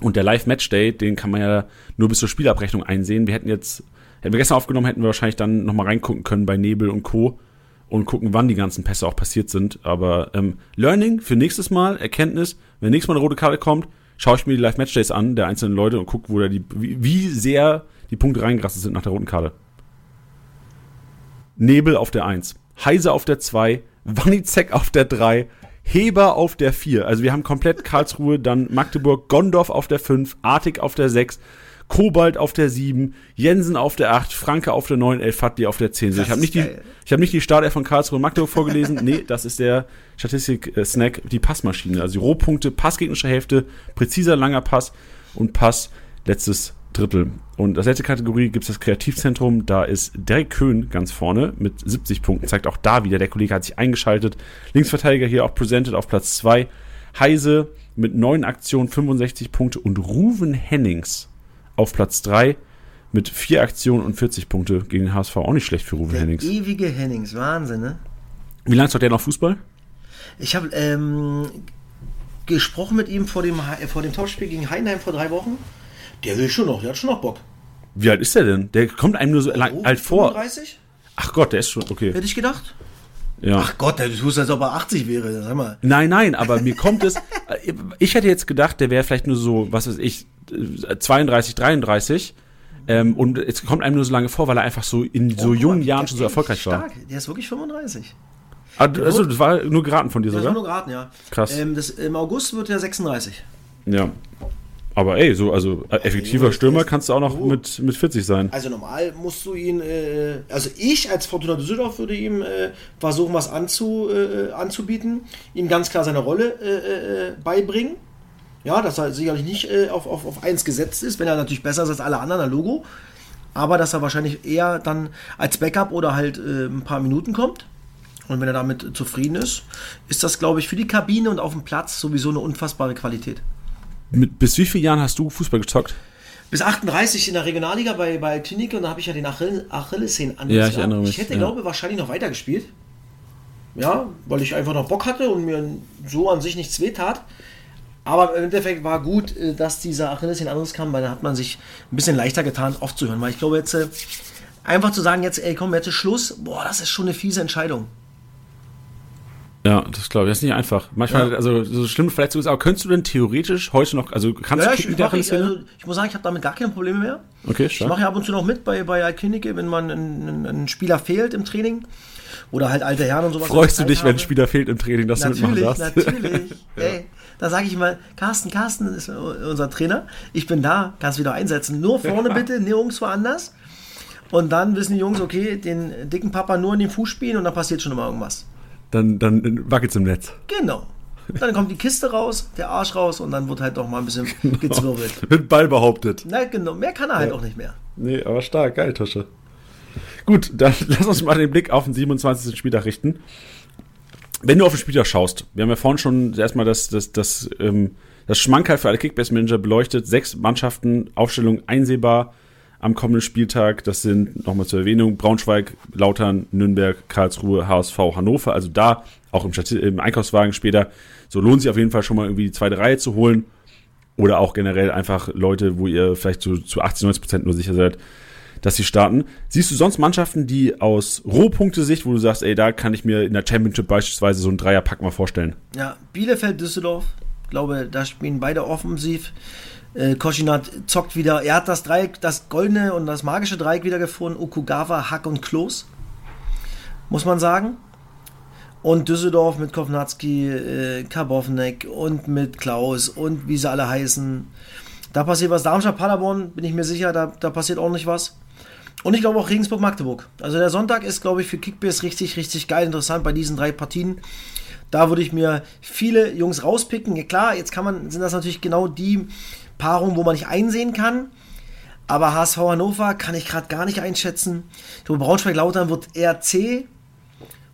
S1: und der Live-Match-Day, den kann man ja nur bis zur Spielabrechnung einsehen. Wir hätten jetzt, hätten wir gestern aufgenommen, hätten wir wahrscheinlich dann nochmal reingucken können bei Nebel und Co. und gucken, wann die ganzen Pässe auch passiert sind. Aber ähm, Learning für nächstes Mal, Erkenntnis, wenn nächstes Mal eine rote Karte kommt, schaue ich mir die Live-Match-Days an, der einzelnen Leute und gucke, wo da die, wie, wie sehr die Punkte reingerastet sind nach der roten Karte. Nebel auf der 1, Heise auf der 2, Wanizek auf der 3, Heber auf der 4. Also wir haben komplett Karlsruhe, dann Magdeburg, Gondorf auf der 5, Artig auf der 6, Kobalt auf der 7, Jensen auf der 8, Franke auf der 9, El Fadli auf der 10. So, ich habe nicht, die, ich hab nicht die Startelf von Karlsruhe und Magdeburg vorgelesen. Nee, das ist der Statistik-Snack, die Passmaschine. Also die Rohpunkte, Pass gegnerische Hälfte, präziser langer Pass und Pass letztes Drittel. Und als letzte Kategorie gibt es das Kreativzentrum. Da ist Derek Köhn ganz vorne mit 70 Punkten. Zeigt auch da wieder, der Kollege hat sich eingeschaltet. Linksverteidiger hier auch presented auf Platz 2. Heise mit neun Aktionen 65 Punkte und Ruven Hennings auf Platz 3 mit vier Aktionen und 40 Punkte gegen den HSV. Auch nicht schlecht für Ruven
S2: Der
S1: Hennings.
S2: ewige Hennings, Wahnsinn, ne?
S1: Wie lange zockt der noch Fußball?
S2: Ich habe ähm, gesprochen mit ihm vor dem, He- vor dem Topspiel gegen Heidenheim vor drei Wochen. Der will schon noch, der hat schon noch Bock.
S1: Wie alt ist der denn? Der kommt einem nur so lang,
S2: Oh,
S1: alt vor.
S2: 35?
S1: Ach Gott, der ist schon, okay.
S2: Hätte ich gedacht.
S1: Ja.
S2: Ach Gott, du tust, als ob er 80 wäre. Sag mal.
S1: Nein, nein, aber mir kommt es. Ich hätte jetzt gedacht, der wäre vielleicht nur so, was weiß ich, 32, 33. Ähm, und es kommt einem nur so lange vor, weil er einfach so in so
S2: Oh,
S1: jungen Jahren
S2: der
S1: schon so erfolgreich war.
S2: stark. Der ist wirklich 35.
S1: Ah, Also, das war nur geraten von dir
S2: Das war nur
S1: sogar?
S2: geraten, ja.
S1: Krass.
S2: Ähm, das, Im August wird er 36.
S1: Ja. Aber ey, so, also äh, effektiver
S2: Junge,
S1: Stürmer kannst du auch noch mit, mit 40 sein.
S2: Also normal musst du ihn, äh, also ich als Fortuna Düsseldorf würde ihm äh, versuchen, was anzu, äh, anzubieten, ihm ganz klar seine Rolle äh, äh, beibringen. Ja, dass er sicherlich nicht auf, auf, auf eins gesetzt ist, wenn er natürlich besser ist als alle anderen, ein Logo. Aber dass er wahrscheinlich eher dann als Backup oder halt ein paar Minuten kommt. Und wenn er damit zufrieden ist, ist das, glaube ich, für die Kabine und auf dem Platz sowieso eine unfassbare Qualität.
S1: Mit, bis wie vielen Jahren hast du Fußball gezockt?
S2: Bis 38 in der Regionalliga bei, bei Klinik und da habe ich ja den Achill, Achillessehnen an.
S1: Ja, ich erinnere mich,
S2: Ich hätte,
S1: ja.
S2: glaube wahrscheinlich noch weiter gespielt. Ja, weil ich einfach noch Bock hatte und mir so an sich nichts wehtat. Aber im Endeffekt war gut, äh, dass dieser Achillessehnen anderes kam, weil dann hat man sich ein bisschen leichter getan, aufzuhören. Weil ich glaube, jetzt äh, einfach zu sagen, jetzt, ey, komm, jetzt ist Schluss, boah, das ist schon eine fiese Entscheidung.
S1: Ja, das glaube ich. Das ist nicht einfach. Manchmal,
S2: Ja.
S1: also so schlimm Verletzung ist, aber könntest du denn theoretisch heute noch, also kannst
S2: Ja,
S1: du kicken
S2: ich, mach, ich, also, ich muss sagen, ich habe damit gar keine Probleme mehr.
S1: Okay,
S2: Ich mache
S1: stark.
S2: ja ab und zu noch mit bei, bei Klinik, wenn man ein, ein, Spieler fehlt im Training. Oder halt alte Herren und sowas.
S1: Freust du dich, wenn ein
S2: habe.
S1: Spieler fehlt im Training, dass du mitmachen
S2: Natürlich,
S1: darfst?
S2: natürlich. Ey, da sage ich immer, Carsten, Carsten ist unser Trainer. Ich bin da, kannst wieder einsetzen. Nur vorne bitte, nirgends woanders. Und dann wissen die Jungs, okay, den dicken Papa nur in den Fuß spielen und dann passiert schon immer irgendwas.
S1: Dann, dann wackelt es im Netz.
S2: Genau. Dann kommt die Kiste raus, der Arsch raus und dann wird halt doch mal ein bisschen genau. gezwirbelt.
S1: Mit Ball behauptet.
S2: Na genau, mehr kann er halt ja. auch nicht mehr.
S1: Nee, aber stark, geil, Tusche. Gut, dann lass uns mal den Blick auf den 27. Spieltag richten. Wenn du auf den Spieltag schaust, wir haben ja vorhin schon erstmal das, das, das, ähm, das Schmankerl für alle Kickbase-Manager beleuchtet. Sechs Mannschaften, Aufstellung einsehbar am kommenden Spieltag. Das sind nochmal zur Erwähnung Braunschweig, Lautern, Nürnberg, Karlsruhe, HSV, Hannover. Also da, auch im, im Einkaufswagen später, so lohnt sich auf jeden Fall schon mal irgendwie die zweite Reihe zu holen. Oder auch generell einfach Leute, wo ihr vielleicht zu, zu 80, 90 Prozent nur sicher seid, dass sie starten. Siehst du sonst Mannschaften, die aus Rohpunkte-Sicht, wo du sagst, ey, da kann ich mir in der Championship beispielsweise so einen Dreierpack mal vorstellen?
S2: Ja, Bielefeld, Düsseldorf. Ich glaube, da spielen beide offensiv. Äh, Koschinat zockt wieder. Er hat das Dreieck, das goldene und das magische Dreieck wieder gefunden. Okugawa, Hack und Klos. Muss man sagen. Und Düsseldorf mit Kovnatski, äh, Karbovnek und mit Klaus und wie sie alle heißen. Da passiert was. Darmstadt, Paderborn, bin ich mir sicher, da, da passiert ordentlich was. Und ich glaube auch Regensburg-Magdeburg. Also der Sonntag ist, glaube ich, für Kickbase richtig, richtig geil interessant bei diesen drei Partien. Da würde ich mir viele Jungs rauspicken. Ja, klar, jetzt kann man, sind das natürlich genau die Paarungen, wo man nicht einsehen kann. Aber HSV Hannover kann ich gerade gar nicht einschätzen. Ich glaube, Braunschweig-Lautern wird eher C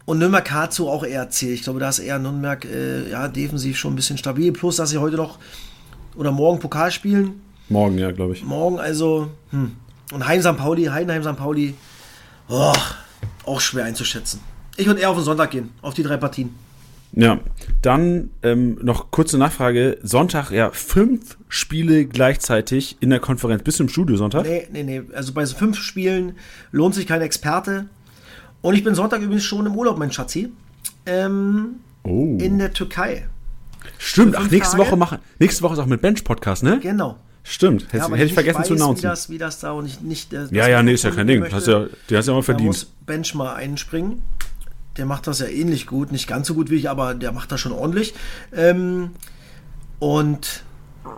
S2: und Nürnberg Karlsruhe auch eher C. Ich glaube, da ist eher Nürnberg äh, ja, defensiv schon ein bisschen stabil. Plus, dass sie heute noch oder morgen Pokal spielen.
S1: Morgen, ja, glaube ich.
S2: Morgen, also. Hm. Und Heim St. Pauli, Heidenheim St. Pauli. Oh, auch schwer einzuschätzen. Ich würde eher auf den Sonntag gehen, auf die drei Partien.
S1: Ja, dann ähm, noch kurze Nachfrage. Sonntag, ja, fünf Spiele gleichzeitig in der Konferenz. Bist du im Studio Sonntag?
S2: Nee, nee, nee. Also bei so fünf Spielen lohnt sich kein Experte. Und ich bin Sonntag übrigens schon im Urlaub, mein Schatzi. Ähm, oh. In der Türkei.
S1: Stimmt, ach, nächste Tage. Woche machen. Nächste Woche ist auch mit Bench Podcast, ne?
S2: Genau.
S1: Stimmt, hätte, ja, hätte ich vergessen weiß, zu announcen.
S2: Wie das, wie das da und ich nicht.
S1: Das ja, ja, nee, ist ja kein Ding. Möchte, hast ja, du hast ja mal verdient. Da muss
S2: Bench mal einspringen. Der macht das ja ähnlich gut. Nicht ganz so gut wie ich, aber der macht das schon ordentlich. Ähm, und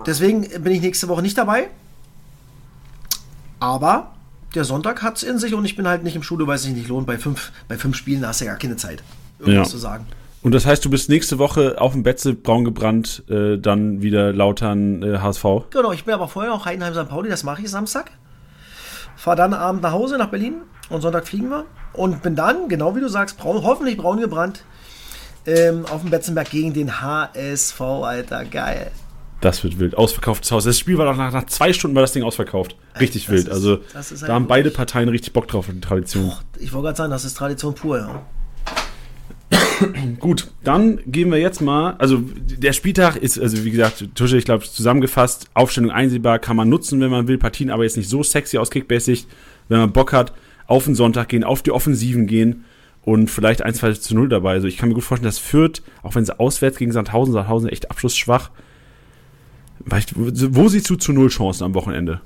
S2: deswegen bin ich nächste Woche nicht dabei. Aber der Sonntag hat es in sich und ich bin halt nicht im Studio, weil es sich nicht lohnt. Bei fünf, bei fünf Spielen hast du ja gar keine Zeit, irgendwas ja. zu sagen.
S1: Und das heißt, du bist nächste Woche auf dem Betze braun gebrannt, äh, dann wieder Lautern äh, HSV?
S2: Genau, ich bin aber vorher noch Heidenheim St. Pauli, das mache ich Samstag. Fahr dann Abend nach Hause nach Berlin und Sonntag fliegen wir. Und bin dann, genau wie du sagst, braun, hoffentlich braun gebrannt, ähm, auf dem Betzenberg gegen den HSV, Alter, geil.
S1: Das wird wild. Ausverkauftes Haus. Das Spiel war doch nach, nach zwei Stunden war das Ding ausverkauft. Richtig das wild. Ist, also da haben beide Parteien richtig Bock drauf in die Tradition.
S2: Ich wollte gerade sagen, das ist Tradition pur, ja.
S1: Gut, dann gehen wir jetzt mal. Also, der Spieltag ist, also wie gesagt, Tusche, ich glaube, zusammengefasst, Aufstellung einsehbar, kann man nutzen, wenn man will. Partien aber jetzt nicht so sexy aus Kickbase-Sicht. Wenn man Bock hat, auf den Sonntag gehen, auf die Offensiven gehen und vielleicht 1, 2 zu 0 dabei. Also, ich kann mir gut vorstellen, dass Fürth, auch wenn sie auswärts gegen Sandhausen, Sandhausen echt abschlussschwach. Wo siehst du zu Null Chancen am Wochenende?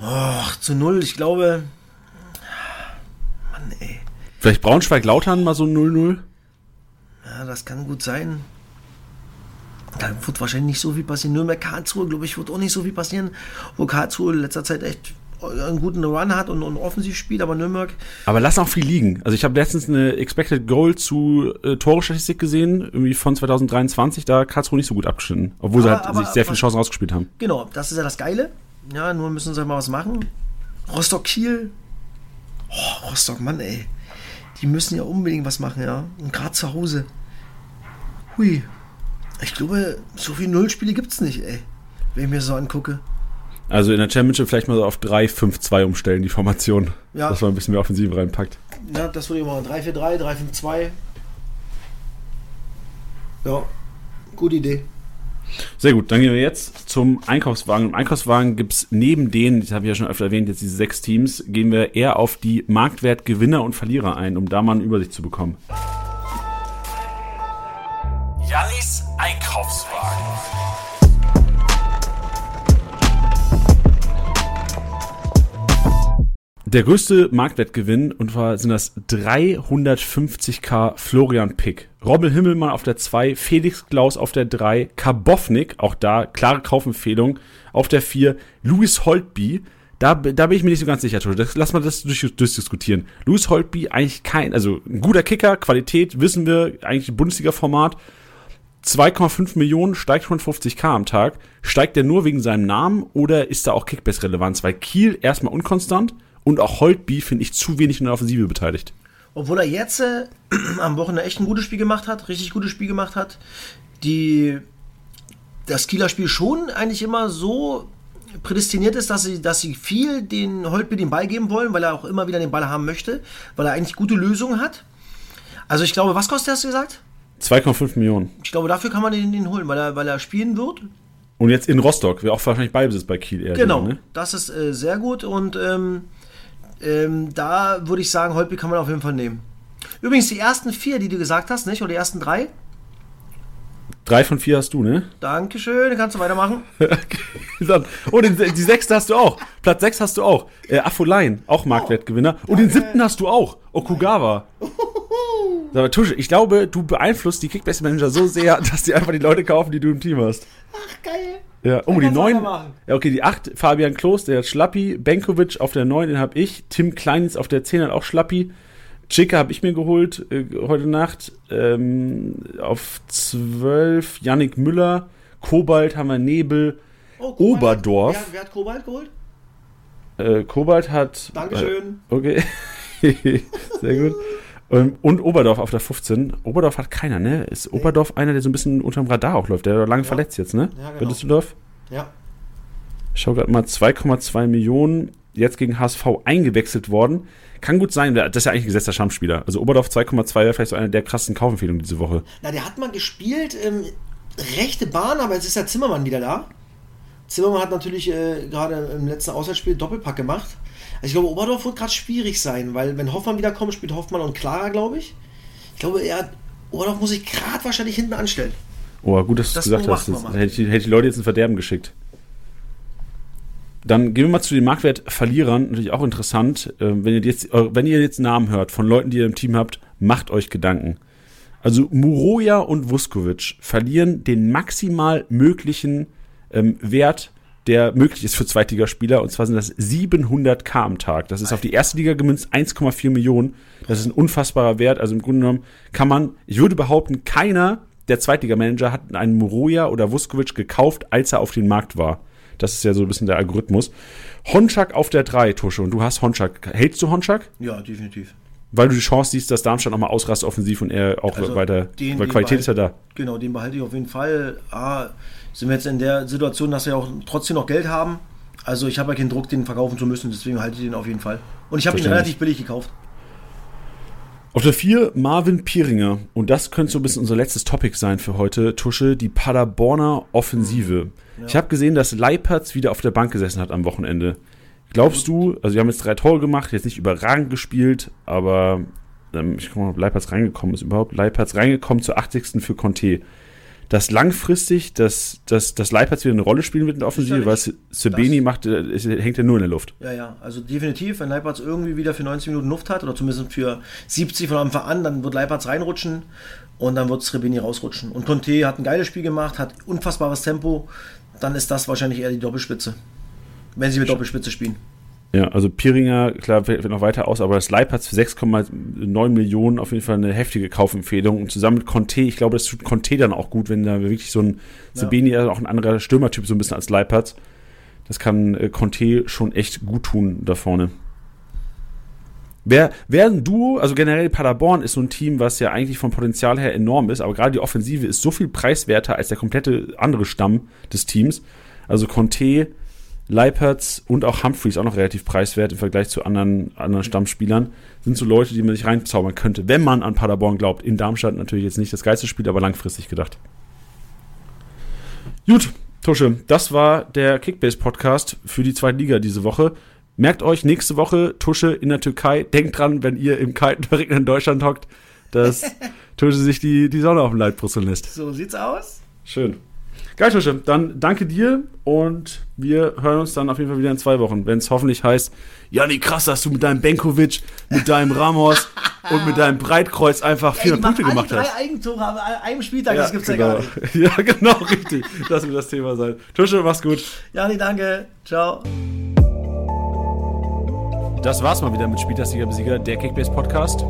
S2: Och, zu Null, ich glaube. Mann, ey.
S1: Vielleicht Braunschweig-Lautern mal so 0-0?
S2: Ja, das kann gut sein. Da wird wahrscheinlich nicht so viel passieren. Nürnberg Karlsruhe, glaube ich, wird auch nicht so viel passieren, wo Karlsruhe in letzter Zeit echt einen guten Run hat und, und offensiv spielt, aber Nürnberg.
S1: Aber lass auch viel liegen. Also ich habe letztens eine Expected Goal zu äh, Tore-Statistik gesehen, irgendwie von 2023, da Karlsruhe nicht so gut abgeschnitten, obwohl aber, sie halt sich sehr viele Chancen rausgespielt haben.
S2: Genau, das ist ja das Geile. Ja, nur müssen sie mal was machen. Rostock-Kiel. Oh, Rostock, Mann, ey die müssen ja unbedingt was machen, ja. Und gerade zu Hause. Hui. Ich glaube, so viele Nullspiele gibt es nicht, ey. Wenn ich mir so angucke.
S1: Also in der Championship vielleicht mal so auf 3-5-2 umstellen, die Formation. Ja. Dass man ein bisschen mehr Offensive reinpackt.
S2: Ja, das würde ich machen. 3-4-3, 3-5-2. Ja, gute Idee.
S1: Sehr gut, dann gehen wir jetzt zum Einkaufswagen. Im Einkaufswagen gibt es neben denen, das habe ich ja schon öfter erwähnt, jetzt diese sechs Teams, gehen wir eher auf die Marktwertgewinner und Verlierer ein, um da mal eine Übersicht zu bekommen. Jannis Einkaufswagen. Der größte Marktwertgewinn, und zwar sind das 350k Florian Pick. Robbel Himmelmann auf der 2, Felix Klaus auf der 3, Karbovnik, auch da klare Kaufempfehlung, auf der 4, Louis Holtby, Da, da bin ich mir nicht so ganz sicher, Tusche. Das, lass mal das durch, durchdiskutieren. Louis Holtby, eigentlich kein, also ein guter Kicker, Qualität, wissen wir, eigentlich Bundesliga-Format. 2,5 Millionen steigt 150k am Tag. Steigt der nur wegen seinem Namen oder ist da auch Kickbase-Relevanz? Weil Kiel erstmal unkonstant und auch Holtby finde ich zu wenig in der Offensive beteiligt.
S2: Obwohl er jetzt äh, am Wochenende echt ein gutes Spiel gemacht hat, richtig gutes Spiel gemacht hat. Die, das Kieler Spiel schon eigentlich immer so prädestiniert ist, dass sie, dass sie viel den Holtby den Ball geben wollen, weil er auch immer wieder den Ball haben möchte, weil er eigentlich gute Lösungen hat. Also ich glaube, was kostet das gesagt?
S1: 2,5 Millionen.
S2: Ich glaube, dafür kann man den, den holen, weil er, weil er spielen wird.
S1: Und jetzt in Rostock, wäre auch wahrscheinlich Beibesitz bei Kiel eher.
S2: Genau,
S1: ne?
S2: das ist äh, sehr gut und ähm, ähm, da würde ich sagen, Holtby kann man auf jeden Fall nehmen. Übrigens, die ersten vier, die du gesagt hast, nicht? Oder die ersten drei?
S1: Drei von vier hast du, ne?
S2: Dankeschön, kannst du weitermachen.
S1: Dann- oh, den, die sechste hast du auch. Platz sechs hast du auch. Äh, Afolain, auch Marktwertgewinner. Und den siebten hast du auch. Okugawa. Mal, Tusche, ich glaube, du beeinflusst die Kickbase-Manager so sehr, dass die einfach die Leute kaufen, die du im Team hast.
S2: Ach, geil.
S1: Ja, oh, die
S2: kannst du
S1: neun.
S2: weitermachen.
S1: Ja, okay, die acht, Fabian Klos, der hat Schlappi. Benkovic auf der neun, den hab ich. Tim Kleinitz auf der zehn hat auch Schlappi. Chica habe ich mir geholt äh, heute Nacht. Ähm, auf zwölf Yannick Müller. Kobalt haben wir Nebel.
S2: Oh.
S1: Oberdorf.
S2: Wer, wer hat Kobalt geholt?
S1: Äh, Kobalt hat.
S2: Dankeschön.
S1: Äh, okay. Sehr gut. Ähm, und Oberdorf auf der 15. Oberdorf hat keiner, ne? Ist Oberdorf einer, der so ein bisschen unterm Radar auch läuft? Der war lange verletzt jetzt, ne?
S2: Ja, genau.
S1: Bei Düsseldorf?
S2: Ja.
S1: Ich schau gerade mal, 2,2 Millionen jetzt gegen HSV eingewechselt worden. Kann gut sein, das ist ja eigentlich ein gesetzter Stammspieler. Also Oberdorf 2,2 wäre vielleicht so eine der krassen Kaufempfehlungen diese Woche.
S2: Na, der hat mal gespielt, ähm, rechte Bahn, aber jetzt ist der Zimmermann wieder da. Zimmermann hat natürlich äh, gerade im letzten Auswärtsspiel Doppelpack gemacht. Also ich glaube, Oberdorf wird gerade schwierig sein, weil wenn Hoffmann wiederkommt, spielt Hoffmann und Clara, glaube ich. Ich glaube, er, Oberdorf muss sich gerade wahrscheinlich hinten anstellen.
S1: Oh, gut, dass du
S2: Das
S1: es gesagt hast. Das
S2: mal.
S1: hätte, ich, hätte ich die Leute jetzt in Verderben geschickt. Dann gehen wir mal zu den Marktwertverlierern. Natürlich auch interessant. Ähm, wenn, ihr jetzt, wenn ihr jetzt Namen hört von Leuten, die ihr im Team habt, macht euch Gedanken. Also Muroja und Vuskovic verlieren den maximal möglichen ähm, Wert, der möglich ist für Zweitligaspieler. Und zwar sind das 700k am Tag. Das ist auf die erste Liga gemünzt 1,4 Millionen. Das ist ein unfassbarer Wert. Also im Grunde genommen kann man, ich würde behaupten, keiner der Zweitligamanager hat einen Muroja oder Vuskovic gekauft, als er auf den Markt war. Das ist ja so ein bisschen der Algorithmus. Honchak auf der 3, Tusche. Und du hast Honchak. Hältst du Honchak?
S2: Ja, definitiv.
S1: Weil du die Chance siehst, dass Darmstadt nochmal ausrast offensiv und er auch
S2: Also
S1: weiter.
S2: den-
S1: weil
S2: den
S1: Qualität ist ja da.
S2: Genau, den behalte ich auf jeden Fall. Ah, sind wir jetzt in der Situation, dass wir auch trotzdem noch Geld haben. Also ich habe ja keinen Druck, den verkaufen zu müssen, deswegen halte ich den auf jeden Fall. Und ich habe ihn relativ billig gekauft.
S1: Auf der 4 Marvin Pieringer. Und das könnte so ein bisschen unser letztes Topic sein für heute. Tusche, die Paderborner Offensive. Ich habe gesehen, dass Leipertz wieder auf der Bank gesessen hat am Wochenende. Glaubst du, also wir haben jetzt drei Tore gemacht, jetzt nicht überragend gespielt, aber ähm, ich guck mal, ob Leipertz reingekommen ist überhaupt. Leipertz reingekommen zur 80. für Conte. Dass langfristig, dass, dass, dass Leipertz wieder eine Rolle spielen wird in der Offensive, weil. Sebeni
S2: Das-
S1: macht, äh, ist, hängt ja nur in der Luft.
S2: Ja, ja, also definitiv, wenn Leipertz irgendwie wieder für 90 Minuten Luft hat, oder zumindest für 70 von Anfang an, dann wird Leipertz reinrutschen und dann wird Srebeni rausrutschen. Und Conte hat ein geiles Spiel gemacht, hat unfassbares Tempo, dann ist das wahrscheinlich eher die Doppelspitze. Wenn sie mit Doppelspitze spielen.
S1: Ja, also Piringer, klar, fällt noch weiter aus, aber das Leipzig für 6,9 Millionen auf jeden Fall eine heftige Kaufempfehlung. Und zusammen mit Conte, ich glaube, das tut Conte dann auch gut, wenn da wirklich so ein
S2: Ja.
S1: Sebeni, also auch ein anderer Stürmertyp so ein bisschen als Leipzig. Das kann äh, Conte schon echt gut tun da vorne. Wer, wer ein Duo, also generell Paderborn ist so ein Team, was ja eigentlich vom Potenzial her enorm ist, aber gerade die Offensive ist so viel preiswerter als der komplette andere Stamm des Teams. Also Conte, Leipertz und auch Humphreys auch noch relativ preiswert im Vergleich zu anderen, anderen Stammspielern. Sind so Leute, die man sich reinzaubern könnte, wenn man an Paderborn glaubt. In Darmstadt natürlich jetzt nicht das geilste Spiel, aber langfristig gedacht. Gut, Tusche, das war der Kickbase-Podcast für die zweite Liga diese Woche. Merkt euch, nächste Woche Tusche in der Türkei. Denkt dran, wenn ihr im kalten, verregneten Deutschland hockt, dass Tusche sich die, die Sonne auf den Leib brutzeln lässt.
S2: So sieht's aus.
S1: Schön. Geil, Tusche. Dann danke dir und wir hören uns dann auf jeden Fall wieder in zwei Wochen, wenn es hoffentlich heißt, Jani, krass, dass du mit deinem Benkovic, mit deinem Ramos und mit deinem Breitkreuz einfach 400 Punkte gemacht
S2: drei
S1: hast.
S2: Eigentore an einem Spieltag, das gibt's ja
S1: genau.
S2: gar nicht.
S1: Ja, genau, richtig. Das wird das Thema sein. Tusche, mach's gut.
S2: Jani, danke. Ciao.
S1: das war's mal wieder mit Spieltagsliga Besieger, der Kickbase Podcast.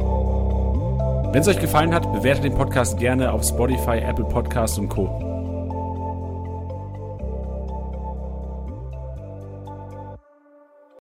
S1: Wenn es euch gefallen hat, bewertet den Podcast gerne auf Spotify, Apple Podcasts und Co.